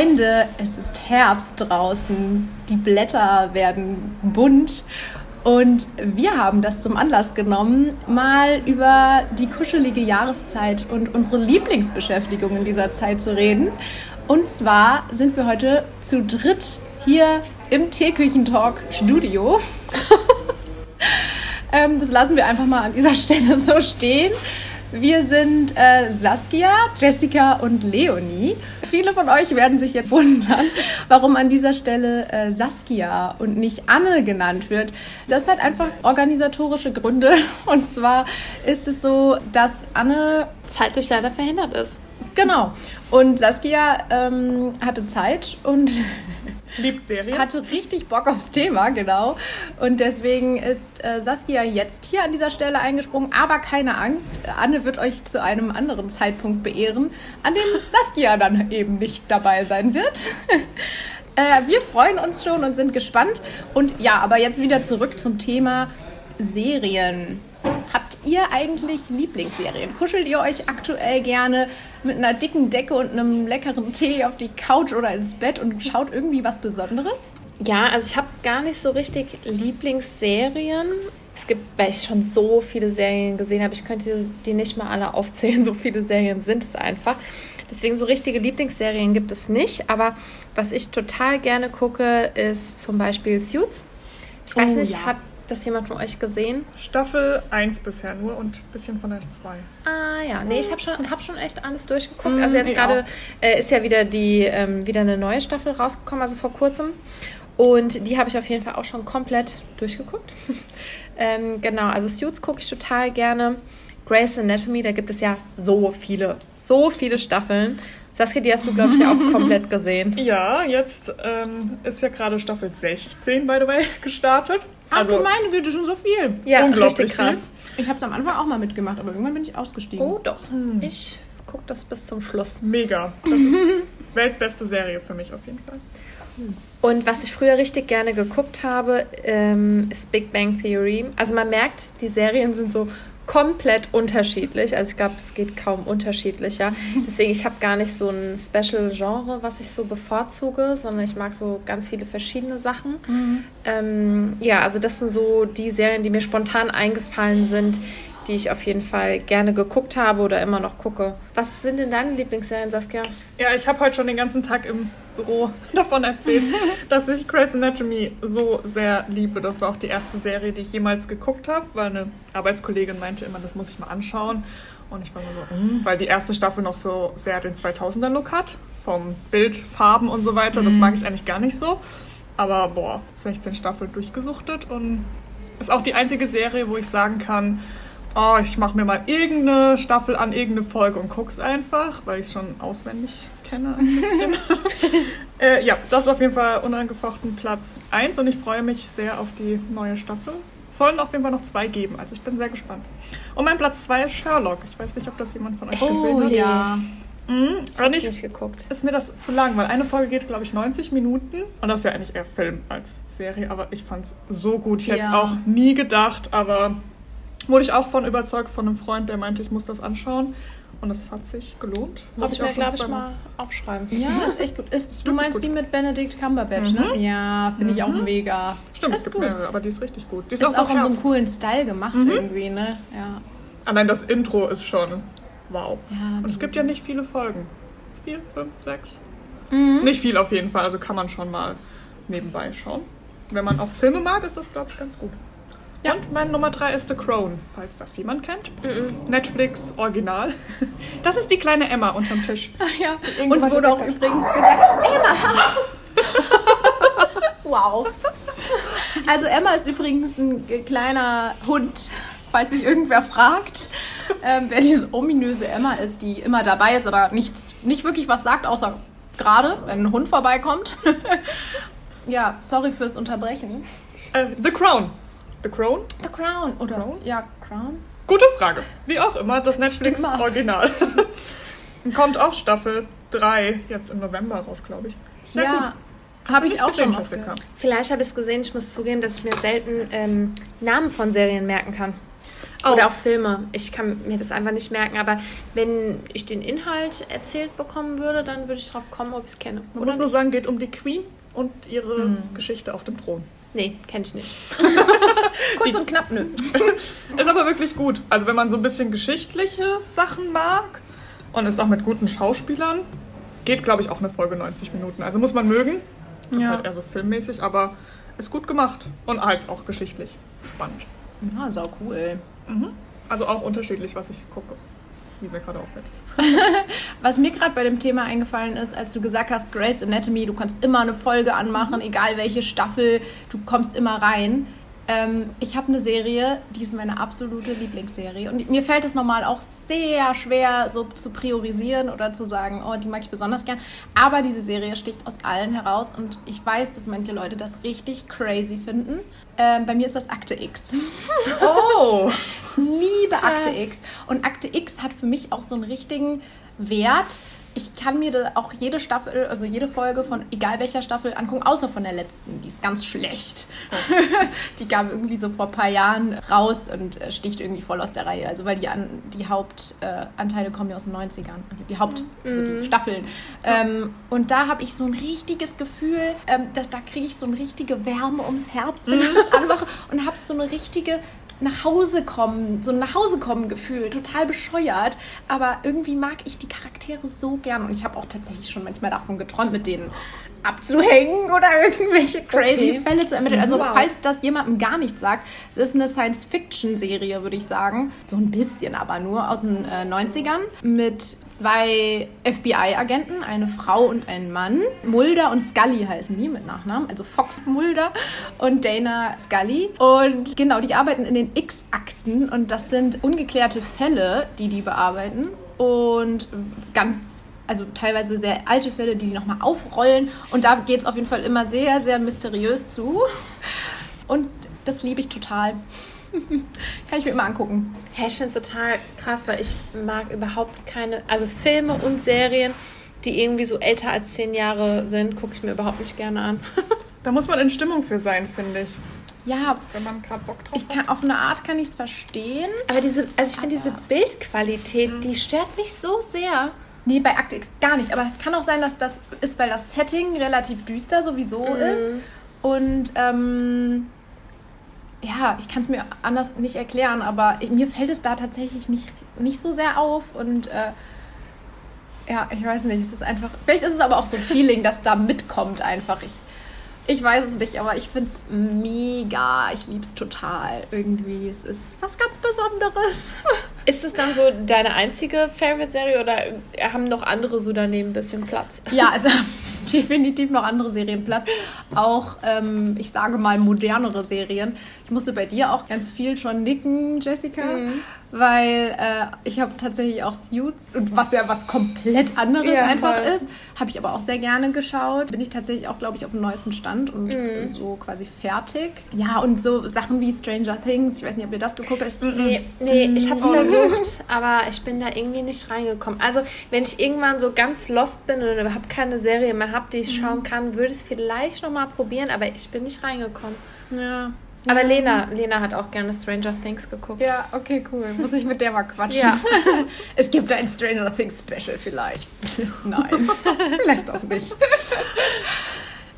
Freunde, es ist Herbst draußen, die Blätter werden bunt und wir haben das zum Anlass genommen, mal über die kuschelige Jahreszeit und unsere Lieblingsbeschäftigung in dieser Zeit zu reden. Und zwar sind wir heute zu dritt hier im Teeküchentalk Studio. ähm, das lassen wir einfach mal an dieser Stelle so stehen. Wir sind äh, Saskia, Jessica und Leonie. Viele von euch werden sich jetzt wundern, warum an dieser Stelle äh, Saskia und nicht Anne genannt wird. Das hat einfach organisatorische Gründe. Und zwar ist es so, dass Anne zeitlich leider verhindert ist. Genau. Und Saskia ähm, hatte Zeit und Liebt Serien. Hatte richtig Bock aufs Thema, genau. Und deswegen ist äh, Saskia jetzt hier an dieser Stelle eingesprungen. Aber keine Angst, Anne wird euch zu einem anderen Zeitpunkt beehren, an dem Saskia dann eben nicht dabei sein wird. äh, wir freuen uns schon und sind gespannt. Und ja, aber jetzt wieder zurück zum Thema Serien. Habt ihr eigentlich Lieblingsserien? Kuschelt ihr euch aktuell gerne mit einer dicken Decke und einem leckeren Tee auf die Couch oder ins Bett und schaut irgendwie was Besonderes? Ja, also ich habe gar nicht so richtig Lieblingsserien. Es gibt, weil ich schon so viele Serien gesehen habe, ich könnte die nicht mal alle aufzählen, so viele Serien sind es einfach. Deswegen so richtige Lieblingsserien gibt es nicht. Aber was ich total gerne gucke, ist zum Beispiel Suits. Ich weiß oh, nicht, ja. habt das jemand von euch gesehen? Staffel 1 bisher nur und ein bisschen von der 2. Ah ja, nee, ich habe schon, hab schon echt alles durchgeguckt. Mm, also jetzt gerade äh, ist ja wieder die ähm, wieder eine neue Staffel rausgekommen, also vor kurzem. Und die habe ich auf jeden Fall auch schon komplett durchgeguckt. ähm, genau, also Suits gucke ich total gerne. Grey's Anatomy, da gibt es ja so viele, so viele Staffeln. Saskia, die hast du, glaube ich, ja auch komplett gesehen. Ja, jetzt ähm, ist ja gerade Staffel 16, by the way, gestartet. Ach also, du meine Güte, schon so viel. Ja, richtig krass. Viel. Ich habe es am Anfang auch mal mitgemacht, aber irgendwann bin ich ausgestiegen. Oh doch, hm. ich gucke das bis zum Schluss. Mega. Das ist weltbeste Serie für mich auf jeden Fall. Und was ich früher richtig gerne geguckt habe, ähm, ist Big Bang Theory. Also man merkt, die Serien sind so komplett unterschiedlich. Also ich glaube, es geht kaum unterschiedlicher. Deswegen, ich habe gar nicht so ein Special-Genre, was ich so bevorzuge, sondern ich mag so ganz viele verschiedene Sachen. Mhm. Ähm, ja, also das sind so die Serien, die mir spontan eingefallen sind, die ich auf jeden Fall gerne geguckt habe oder immer noch gucke. Was sind denn deine Lieblingsserien, Saskia? Ja, ich habe heute schon den ganzen Tag im Büro davon erzählt, dass ich Grey's Anatomy so sehr liebe. Das war auch die erste Serie, die ich jemals geguckt habe, weil eine Arbeitskollegin meinte immer, das muss ich mal anschauen. Und ich war so, mm, weil die erste Staffel noch so sehr den 2000er-Look hat, vom Bild, Farben und so weiter. Das mhm. mag ich eigentlich gar nicht so. Aber boah, 16 Staffeln durchgesuchtet und ist auch die einzige Serie, wo ich sagen kann, oh, ich mache mir mal irgendeine Staffel an, irgendeine Folge und guck's einfach, weil ich es schon auswendig kenne ein bisschen. äh, ja, das ist auf jeden Fall unangefochten Platz 1 und ich freue mich sehr auf die neue Staffel. Es sollen auf jeden Fall noch zwei geben, also ich bin sehr gespannt. Und mein Platz 2 ist Sherlock. Ich weiß nicht, ob das jemand von euch oh, gesehen hat. ja. Mhm, ich habe nicht geguckt. Ist mir das zu lang, weil eine Folge geht, glaube ich, 90 Minuten. Und das ist ja eigentlich eher Film als Serie, aber ich fand es so gut. Ich ja. hätte es auch nie gedacht, aber Wurde ich auch von überzeugt von einem Freund, der meinte, ich muss das anschauen. Und es hat sich gelohnt. Muss ich mir, glaube ich, mal aufschreiben. Ja, ist echt gut. Ist, du meinst gut. die mit Benedict Cumberbatch, ne? mhm. ne? Ja, finde ich auch mhm. mega. Stimmt, es gibt gut. mehrere, aber die ist richtig gut. Die ist, ist auch, auch in so einem coolen Style gemacht mhm. irgendwie, ne? Ja. Allein das Intro ist schon wow. Ja, Und es gibt ja nicht viele Folgen. Vier, fünf, sechs. Mhm. Nicht viel auf jeden Fall, also kann man schon mal nebenbei schauen. Wenn man auch Filme mag, ist das, glaube ich, ganz gut. Ja. Und mein Nummer 3 ist The Crown, falls das jemand kennt. Mm -mm. Netflix Original. Das ist die kleine Emma unterm Tisch. Ach ja. Und wurde auch übrigens gesagt, Emma! wow. Also Emma ist übrigens ein kleiner Hund, falls sich irgendwer fragt, ähm, wer diese ominöse Emma ist, die immer dabei ist, aber nichts, nicht wirklich was sagt, außer gerade, wenn ein Hund vorbeikommt. ja, sorry fürs Unterbrechen. Uh, The Crown. The Crown? The Crown, oder? Crown? Ja, Crown. Gute Frage. Wie auch immer, das Netflix-Original. Kommt auch Staffel 3 jetzt im November raus, glaube ich. Sehr ja, habe ich auch schon Jessica. Vielleicht habe ich es gesehen. Ich muss zugeben, dass ich mir selten ähm, Namen von Serien merken kann. Oh. Oder auch Filme. Ich kann mir das einfach nicht merken, aber wenn ich den Inhalt erzählt bekommen würde, dann würde ich drauf kommen, ob ich es kenne. Man muss nur nicht? sagen, geht um die Queen und ihre Geschichte auf dem Thron. Nee, kenne ich nicht. Kurz und knapp, nö. Ist aber wirklich gut. Also wenn man so ein bisschen geschichtliche Sachen mag und ist auch mit guten Schauspielern, geht glaube ich auch eine Folge 90 Minuten. Also muss man mögen. Ist Ja. halt eher so filmmäßig, aber ist gut gemacht und halt auch geschichtlich spannend. Ja, sau cool. Also auch unterschiedlich, was ich gucke. Wie mir gerade auffällt. Was mir gerade bei dem Thema eingefallen ist, als du gesagt hast, Grey's Anatomy, du kannst immer eine Folge anmachen, egal welche Staffel, du kommst immer rein. Ähm, ich habe eine Serie, die ist meine absolute Lieblingsserie. Und mir fällt es normal auch sehr schwer, so zu priorisieren oder zu sagen, oh, die mag ich besonders gern. Aber diese Serie sticht aus allen heraus und ich weiß, dass manche Leute das richtig crazy finden. Ähm, bei mir ist das Akte X. Oh! Ich liebe Krass. Akte X. Und Akte X hat für mich auch so einen richtigen Wert. Ich kann mir da auch jede Staffel, also jede Folge von egal welcher Staffel angucken, außer von der letzten. Die ist ganz schlecht. die kam irgendwie so vor ein paar Jahren raus und äh, sticht irgendwie voll aus der Reihe. Also weil die, an, die Hauptanteile äh, kommen ja aus den 90ern. Also die Haupt, also die Staffeln. Ähm, und da habe ich so ein richtiges Gefühl, ähm, dass, da kriege ich so eine richtige Wärme ums Herz, wenn ich das anmache und habe so eine richtige nach Hause kommen, so ein nach Hause kommen Gefühl, total bescheuert, aber irgendwie mag ich die Charaktere so gern und ich habe auch tatsächlich schon manchmal davon geträumt, mit denen abzuhängen oder irgendwelche crazy Okay. Fälle zu ermitteln. Also Wow. falls das jemandem gar nichts sagt, es ist eine Science-Fiction-Serie, würde ich sagen, so ein bisschen aber nur aus den äh, 90ern mit zwei FBI-Agenten, eine Frau und ein Mann. Mulder und Scully heißen die mit Nachnamen, also Fox Mulder und Dana Scully. Und genau, die arbeiten in den X-Akten und das sind ungeklärte Fälle, die die bearbeiten und ganz also teilweise sehr alte Fälle, die die nochmal aufrollen. Und da geht es auf jeden Fall immer sehr, sehr mysteriös zu. Und das liebe ich total. Kann ich mir immer angucken. Ja, ich finde es total krass, weil ich mag überhaupt keine, also Filme und Serien, die irgendwie so älter als zehn Jahre sind, gucke ich mir überhaupt nicht gerne an. Da muss man in Stimmung für sein, finde ich. Ja, Wenn man gerade Bock drauf ich kann, auf eine Art kann ich es verstehen. Aber diese, also ich finde diese Bildqualität, die stört mich so sehr. Nee, bei Akte X gar nicht. Aber es kann auch sein, dass das ist, weil das Setting relativ düster sowieso ist. Und ähm, ja, ich kann es mir anders nicht erklären, aber ich, mir fällt es da tatsächlich nicht, nicht so sehr auf. Und äh, ja, ich weiß nicht, es ist einfach. Vielleicht ist es aber auch so ein Feeling, das da mitkommt einfach. Ich, ich weiß es nicht, aber ich finde es mega. Ich liebe es total. Irgendwie. Es ist was ganz Besonderes. Ist es dann so deine einzige Favorite-Serie oder haben noch andere so daneben ein bisschen Platz? Ja, es haben definitiv noch andere Serien Platz. Auch, ähm, ich sage mal, modernere Serien. Ich musste bei dir auch ganz viel schon nicken, Jessica, weil äh, ich habe tatsächlich auch Suits, und was ja was komplett anderes Ja, einfach voll. ist, habe ich aber auch sehr gerne geschaut. Bin ich tatsächlich auch, glaube ich, auf dem neuesten Stand und so quasi fertig. Ja, und so Sachen wie Stranger Things, ich weiß nicht, ob ihr das geguckt habt. Ich, Nee, nee ich habe es versucht, aber ich bin da irgendwie nicht reingekommen. Also, wenn ich irgendwann so ganz lost bin und überhaupt keine Serie mehr habe, die ich schauen kann, würde ich es vielleicht noch mal probieren, aber ich bin nicht reingekommen. Ja. Aber Lena, Lena hat auch gerne Stranger Things geguckt. Ja, okay, cool. Muss ich mit der mal quatschen. Ja. es gibt ein Stranger Things Special vielleicht. Nein, vielleicht auch nicht.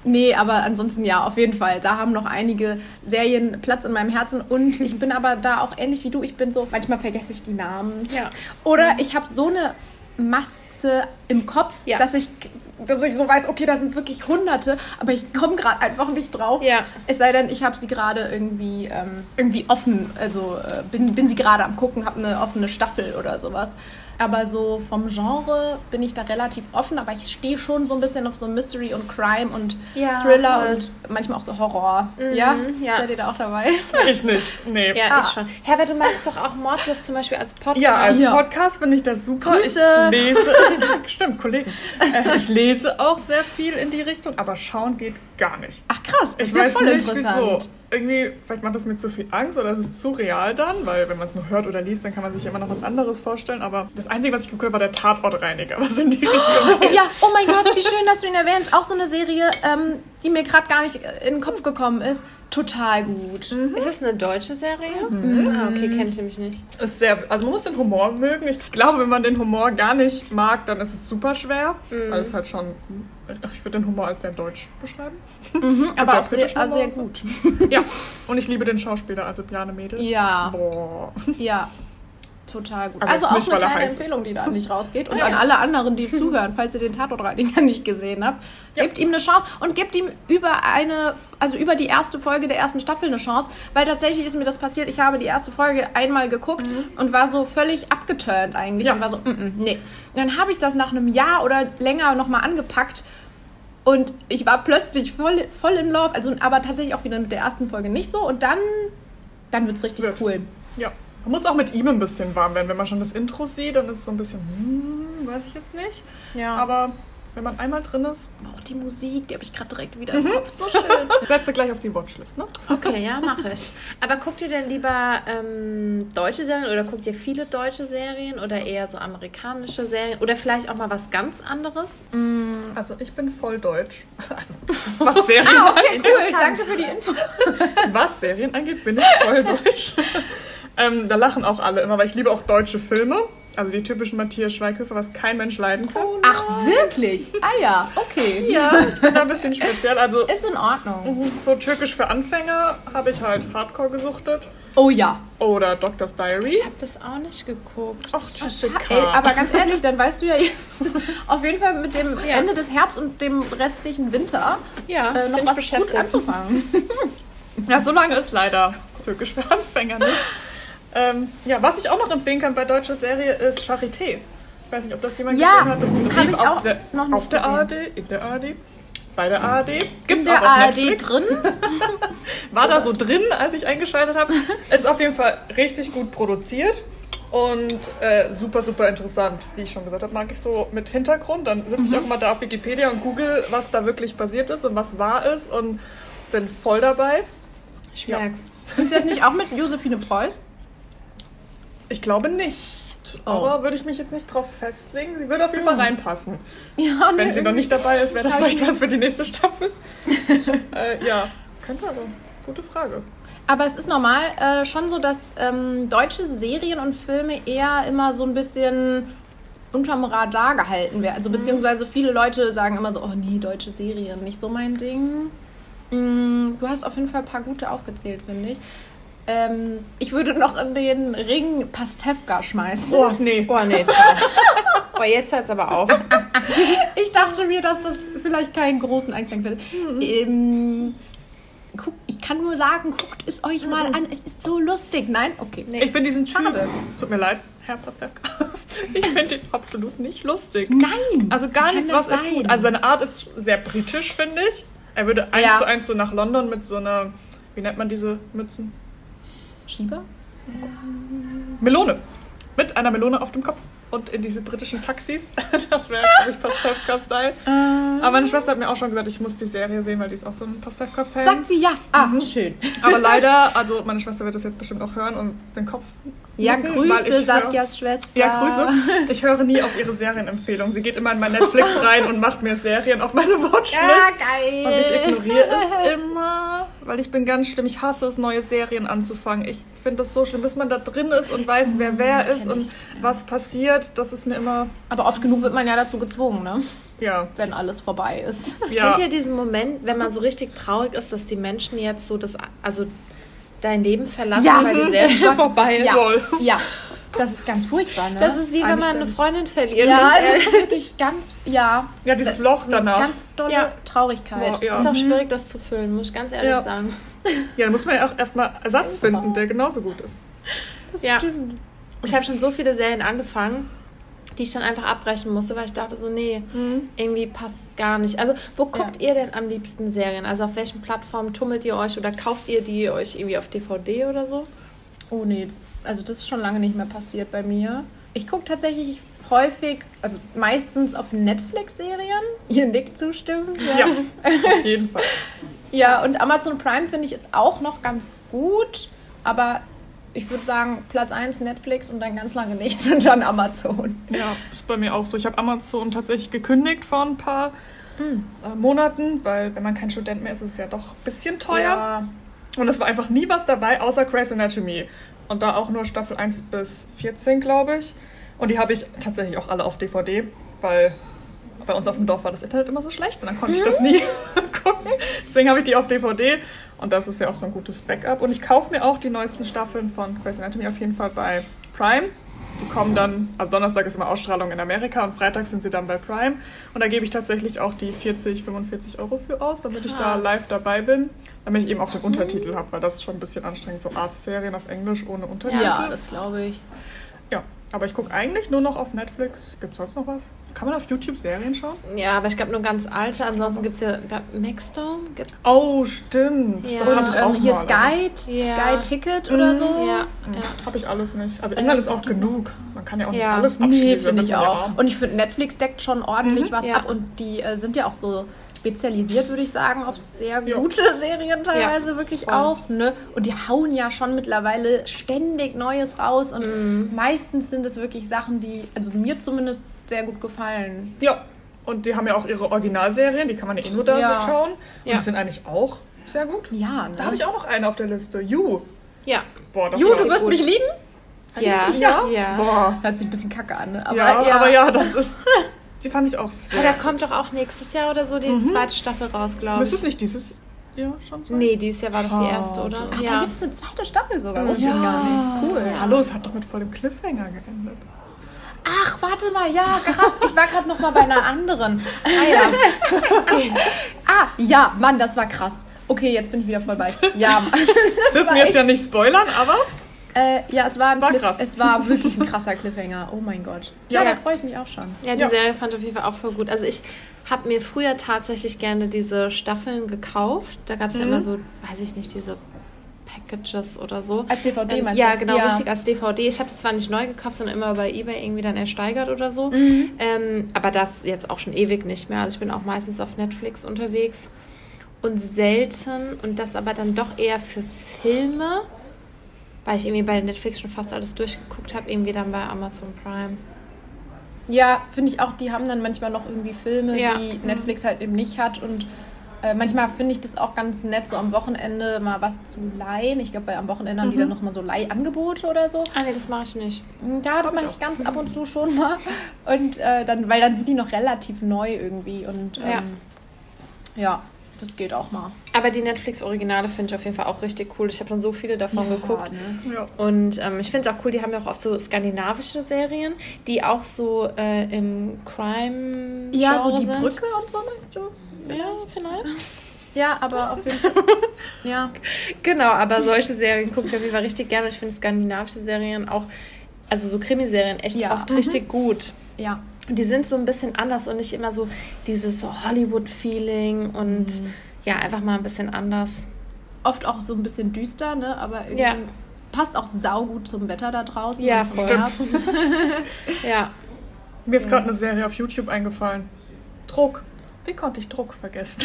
Nee, aber ansonsten ja, auf jeden Fall. Da haben noch einige Serien Platz in meinem Herzen und ich bin aber da auch ähnlich wie du. Ich bin so, manchmal vergesse ich die Namen. Ja. Oder ich habe so eine Masse im Kopf, Ja. dass ich dass ich so weiß, okay, da sind wirklich Hunderte, aber ich komme gerade einfach nicht drauf. Ja. Es sei denn, ich habe sie gerade irgendwie, ähm, irgendwie offen, also äh, bin, bin sie gerade am gucken, habe eine offene Staffel oder sowas. Aber so vom Genre bin ich da relativ offen, aber ich stehe schon so ein bisschen auf so Mystery und Crime und Ja, Thriller voll. und manchmal auch so Horror. ja? ja. Seid ihr da auch dabei? Ich nicht. Nee. Ja, Ah. ich schon. Herbert, du magst doch auch Mordlust zum Beispiel als Podcast. Ja, als Ja. Podcast finde ich das super. Grüße. Ich lese es. Stimmt, Kollegen. Äh, ich lese auch sehr viel in die Richtung, aber schauen geht gar nicht. Ach krass, das ich ist ja weiß voll nicht, interessant. wieso. Irgendwie, vielleicht macht das mir zu viel Angst oder es ist zu real dann, weil wenn man es nur hört oder liest, dann kann man sich immer noch was anderes vorstellen. Aber das Einzige, was ich geguckt habe, war der Tatortreiniger, was in die Richtung geht. Ja, oh mein Gott, wie schön, dass du ihn erwähnst. Auch so eine Serie, ähm, die mir gerade gar nicht in den Kopf gekommen ist. Total gut. Ist es eine deutsche Serie? Ah, okay, kenne ich nämlich nicht. Ist sehr, also man muss den Humor mögen. Ich glaube, wenn man den Humor gar nicht mag, dann ist es super schwer. Weil es halt schon, ich würde den Humor als sehr deutsch beschreiben. Aber ja auch sehr, also sehr gut. Ja, und ich liebe den Schauspieler, also Bjarne Mädel. Ja. Boah. Ja, total gut. Also Also, auch eine kleine. Empfehlung, die da an dich rausgeht. Und Ja. an alle anderen, die zuhören, falls ihr den Tatortreiniger nicht gesehen habt. Gebt ihm eine Chance und gebt ihm über eine, also über die erste Folge der ersten Staffel eine Chance. Weil tatsächlich ist mir das passiert. Ich habe die erste Folge einmal geguckt und war so völlig abgeturnt eigentlich. Mhm. Ja. Und war so, mm, mm, nee. Und dann habe ich das nach einem Jahr oder länger nochmal angepackt. Und ich war plötzlich voll, voll in Love. Also, aber tatsächlich auch wieder mit der ersten Folge nicht so. Und dann, dann wird es richtig wird. cool. Ja. Man muss auch mit ihm ein bisschen warm werden. Wenn man schon das Intro sieht, dann ist es so ein bisschen, hm, weiß ich jetzt nicht. Ja. Aber wenn man einmal drin ist, Auch die Musik, die habe ich gerade direkt wieder Mhm. im Kopf. So schön. ich setze gleich auf die Watchlist, ne? Okay, ja, mache ich. Aber guckt ihr denn lieber ähm, deutsche Serien oder guckt ihr viele deutsche Serien oder eher so amerikanische Serien oder vielleicht auch mal was ganz anderes? Also ich bin voll deutsch. Also, was Serien, Ah, okay, cool. Danke für die Info. was Serien angeht, bin ich voll deutsch. Ähm, da lachen auch alle immer, weil ich liebe auch deutsche Filme. Also die typischen Matthias Schweighöfer, was kein Mensch leiden kann. Ach, wirklich? Ah ja, okay. Ja, ich bin da ein bisschen speziell. Also Ist in Ordnung. so türkisch für Anfänger habe ich halt Hardcore gesuchtet. Oh ja. Oder Doctor's Diary. Ich habe das auch nicht geguckt. Ach. Ey, aber ganz ehrlich, dann weißt du ja jetzt auf jeden Fall mit dem Ende des Herbst und dem restlichen Winter Ja, äh, noch was gut anzufangen. Ja, so lange ist leider türkisch für Anfänger nicht. Ähm, ja, was ich auch noch empfehlen kann bei deutscher Serie ist Charité. Ich weiß nicht, ob das jemand Ja, gesehen hat. Das hab lief ich auch der, noch nicht auf der gesehen. ARD, in der ARD, bei der ARD. In Gibt's der auch ARD Netflix. drin. War da so drin, als ich eingeschaltet habe. Ist auf jeden Fall richtig gut produziert. Und äh, super, super interessant. Wie ich schon gesagt habe, mag ich so mit Hintergrund. Dann sitze ich auch mal da auf Wikipedia und google, was da wirklich passiert ist und was wahr ist. Und bin voll dabei. Ich Ja. merk's. Ist das nicht auch mit Josephine Preuß? Ich glaube nicht. Oh. Aber würde ich mich jetzt nicht drauf festlegen. Sie würde auf jeden Fall reinpassen. Ja, Wenn ne, sie noch nicht dabei ist, wäre das vielleicht was für die nächste Staffel. äh, ja, könnte aber. Gute Frage. Aber es ist normal äh, schon so, dass ähm, deutsche Serien und Filme eher immer so ein bisschen unterm Radar gehalten werden. Also beziehungsweise viele Leute sagen immer so, oh nee, deutsche Serien, nicht so mein Ding. Mm, du hast auf jeden Fall ein paar gute aufgezählt, finde ich. Ähm, ich würde noch in den Ring Pastewka schmeißen. Oh, nee. Oh nee, ciao. Boah, jetzt hört's aber auf. Ich dachte mir, dass das vielleicht keinen großen Einklang findet. Ähm, guckt, ich kann nur sagen, guckt es euch mal an. Es ist so lustig. Nein? Okay. Ich finde diesen Typ. Schade. Tut mir leid, Herr Pastewka. Ich finde ihn absolut nicht lustig. Nein! Also gar nichts, was er sein? tut. Also seine Art ist sehr britisch, finde ich. Er würde eins Ja. zu eins so nach London mit so einer, wie nennt man diese Mützen? Schieber? Melone. Mit einer Melone auf dem Kopf und in diese britischen Taxis. Das wäre, glaube ich, Pastewka-Style. Aber meine Schwester hat mir auch schon gesagt, ich muss die Serie sehen, weil die ist auch so ein Pastewka-Fan. Sagt sie ja. Ah, schön. Aber leider, also meine Schwester wird das jetzt bestimmt auch hören und den Kopf. Ja, nicken, Grüße, Saskias Schwester. Ja, Grüße. Ich höre nie auf ihre Serienempfehlungen. Sie geht immer in mein Netflix rein und macht mir Serien auf meine Watchlist. geil. Und ich ignoriere es immer, weil ich bin ganz schlimm. Ich hasse es, neue Serien anzufangen. Ich finde das so schlimm, bis man da drin ist und weiß, wer wer ist und was passiert. Das ist mir immer, Aber oft genug wird man ja dazu gezwungen, ne? ja. Wenn alles vorbei ist. ja. Kennt ihr diesen Moment, wenn man so richtig traurig ist, dass die Menschen jetzt so das, also dein Leben verlassen, Ja. weil die Serie vorbei ist? Ja. Ja. Das ist ganz furchtbar, ne? Das ist wie wenn man eine. Freundin verliert. ja, ehrlich. ist wirklich ganz, ja, Ja, dieses Loch danach. ganz dolle Ja. Traurigkeit. Boah, ja. Ist auch schwierig, das zu füllen, muss ich ganz ehrlich Ja. sagen. Ja, da muss man ja auch erstmal Ersatz finden, der genauso gut ist. Das Ja. stimmt. Ich habe schon so viele Serien angefangen, die ich dann einfach abbrechen musste, weil ich dachte so, nee, irgendwie passt gar nicht. Also, wo guckt ihr denn am liebsten Serien? Also, auf welchen Plattformen tummelt ihr euch oder kauft ihr die euch irgendwie auf DVD oder so? Oh nee, also das ist schon lange nicht mehr passiert bei mir. Ich gucke tatsächlich häufig, also meistens auf Netflix-Serien. Ihr nickt zustimmen. Ja, auf jeden Fall. Ja, und Amazon Prime finde ich ist auch noch ganz gut, aber ich würde sagen, Platz 1 Netflix und dann ganz lange nichts und dann Amazon. Ja, ist bei mir auch so. Ich habe Amazon tatsächlich gekündigt vor ein paar äh, Monaten, weil wenn man kein Student mehr ist, ist es ja doch ein bisschen teuer. Ja. Und es war einfach nie was dabei, außer Grey's Anatomy. Und da auch nur Staffel 1 bis 14, glaube ich. Und die habe ich tatsächlich auch alle auf DVD, weil bei uns auf dem Dorf war das Internet immer so schlecht und dann konnte ich das nie gucken. Deswegen habe ich die auf DVD und das ist ja auch so ein gutes Backup. Und ich kaufe mir auch die neuesten Staffeln von Grey's Anatomy auf jeden Fall bei Prime. Die kommen dann, also Donnerstag ist immer Ausstrahlung in Amerika und Freitag sind sie dann bei Prime. Und da gebe ich tatsächlich auch die 40, 45 Euro für aus, damit ich da Krass. live dabei bin. Damit ich eben auch den Untertitel habe, weil das ist schon ein bisschen anstrengend, so Arztserien auf Englisch ohne Untertitel. Ja, das glaube ich. Aber ich gucke eigentlich nur noch auf Netflix. Gibt es sonst noch was? Kann man auf YouTube Serien schauen? Ja, aber ich glaube nur ganz alte. Ansonsten gibt es ja glaub, Maxdome. Gibt, Oh, stimmt. Ja. Das hatte ich auch ähm, hier mal. Sky, Ja. Sky Ticket oder so. ja, ja. Habe ich alles nicht. Also England ist auch genug. Man kann ja auch nicht Ja. alles abschließen. Nee, finde ich auch. Und ich finde, Netflix deckt schon ordentlich Mhm. was Ja. ab und die äh, sind ja auch so spezialisiert, würde ich sagen, auf sehr Ja. gute Serien teilweise wirklich voll. auch. Ne? Und die hauen ja schon mittlerweile ständig Neues raus und Mhm. meistens sind es wirklich Sachen, die, also mir zumindest sehr gut gefallen. Ja, und die haben ja auch ihre Originalserien, die kann man ja eh nur da Ja. schauen. Und Ja. die sind eigentlich auch sehr gut. Ja, ne? Da habe ich auch noch eine auf der Liste. You. ja. Boah, das Ju, war du wirst gut. mich lieben? Ja. Ja? ja. Boah. Hört sich ein bisschen kacke an, ne? Aber ja, ja, aber ja, das ist. Die fand ich auch Aber sehr. da kommt doch auch nächstes Jahr oder so die zweite Staffel raus, glaube Müsste ich. es nicht dieses Jahr schon sein? Nee, dieses Jahr war doch die Schade. erste, oder? Ach, ja. da gibt es eine zweite Staffel sogar. Mhm. Wusste ich gar nicht. Cool. Hallo, es hat doch mit vollem Cliffhanger geendet. Ach, warte mal, ja, krass. Ich war gerade noch mal bei einer anderen. Ah ja. Okay. Ah, ja, Mann, das war krass. Okay, jetzt bin ich wieder voll bei. Ja, Mann. das Dürfen wir jetzt echt, ja nicht spoilern, aber äh, ja, es war ein War Cliff, krass. es war wirklich ein krasser Cliffhanger. Oh mein Gott. Ja, Ja. da freue ich mich auch schon. Ja, die Ja. Serie fand ich auf jeden Fall auch voll gut. Also ich habe mir früher tatsächlich gerne diese Staffeln gekauft. Da gab es ja Mhm. immer so, weiß ich nicht, diese Packages oder so. Als DVD Ähm, meinst ja, du? genau, Ja. richtig als DVD. Ich habe die zwar nicht neu gekauft, sondern immer bei Ebay irgendwie dann ersteigert oder so. Mhm. Ähm, aber das jetzt auch schon ewig nicht mehr. Also ich bin auch meistens auf Netflix unterwegs und selten und das aber dann doch eher für Filme, weil ich irgendwie bei Netflix schon fast alles durchgeguckt habe, irgendwie dann bei Amazon Prime. Ja, finde ich auch, die haben dann manchmal noch irgendwie Filme, Ja. die Netflix halt eben nicht hat. Und äh, manchmal finde ich das auch ganz nett, so am Wochenende mal was zu leihen. Ich glaube, am Wochenende haben die dann noch mal so Leihangebote oder so. Ah nee, das mache ich nicht. Ja, das mache ich ganz ab und zu schon mal. Und äh, dann, weil dann sind die noch relativ neu irgendwie. Und ähm, Ja. ja. Das geht auch mal. Aber die Netflix-Originale finde ich auf jeden Fall auch richtig cool. Ich habe schon so viele davon geguckt. Ne? ja. Und ähm, ich finde es auch cool, die haben ja auch oft so skandinavische Serien, die auch so äh, im Crime Ja, so die sind. Brücke und so meinst du? Ja, vielleicht. Ja, aber auf jeden Fall. ja. Genau, aber solche Serien gucke ich auf jeden Fall richtig gerne. Ich finde skandinavische Serien auch, also so Krimiserien, echt Ja. oft Mhm. richtig gut. Ja. Und die sind so ein bisschen anders und nicht immer so dieses Hollywood-Feeling und Mhm. ja, einfach mal ein bisschen anders. Oft auch so ein bisschen düster, ne? Aber irgendwie Ja. passt auch saugut zum Wetter da draußen. Ja, und zum. Herbst. Ja. Mir ist gerade eine Serie auf YouTube eingefallen. Druck. Wie konnte ich Druck vergessen?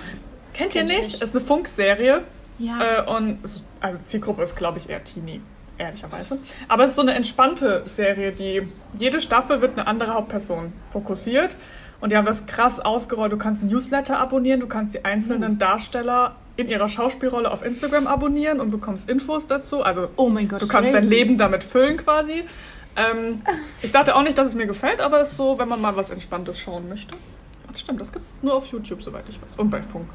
Kennt ihr nicht? nicht. Es ist eine Funkserie. ja. Äh, und also Zielgruppe ist, glaube ich, eher Teenie, ehrlicherweise. Aber es ist so eine entspannte Serie, die jede Staffel wird eine andere Hauptperson fokussiert. Und die haben das krass ausgerollt. Du kannst ein Newsletter abonnieren, du kannst die einzelnen Darsteller in ihrer Schauspielrolle auf Instagram abonnieren und bekommst Infos dazu. Also oh mein Gott. du kannst dein crazy. Leben damit füllen quasi. Ähm, ich dachte auch nicht, dass es mir gefällt, aber es ist so, wenn man mal was Entspanntes schauen möchte. Das stimmt, das gibt es nur auf YouTube, soweit ich weiß. Und bei Funk.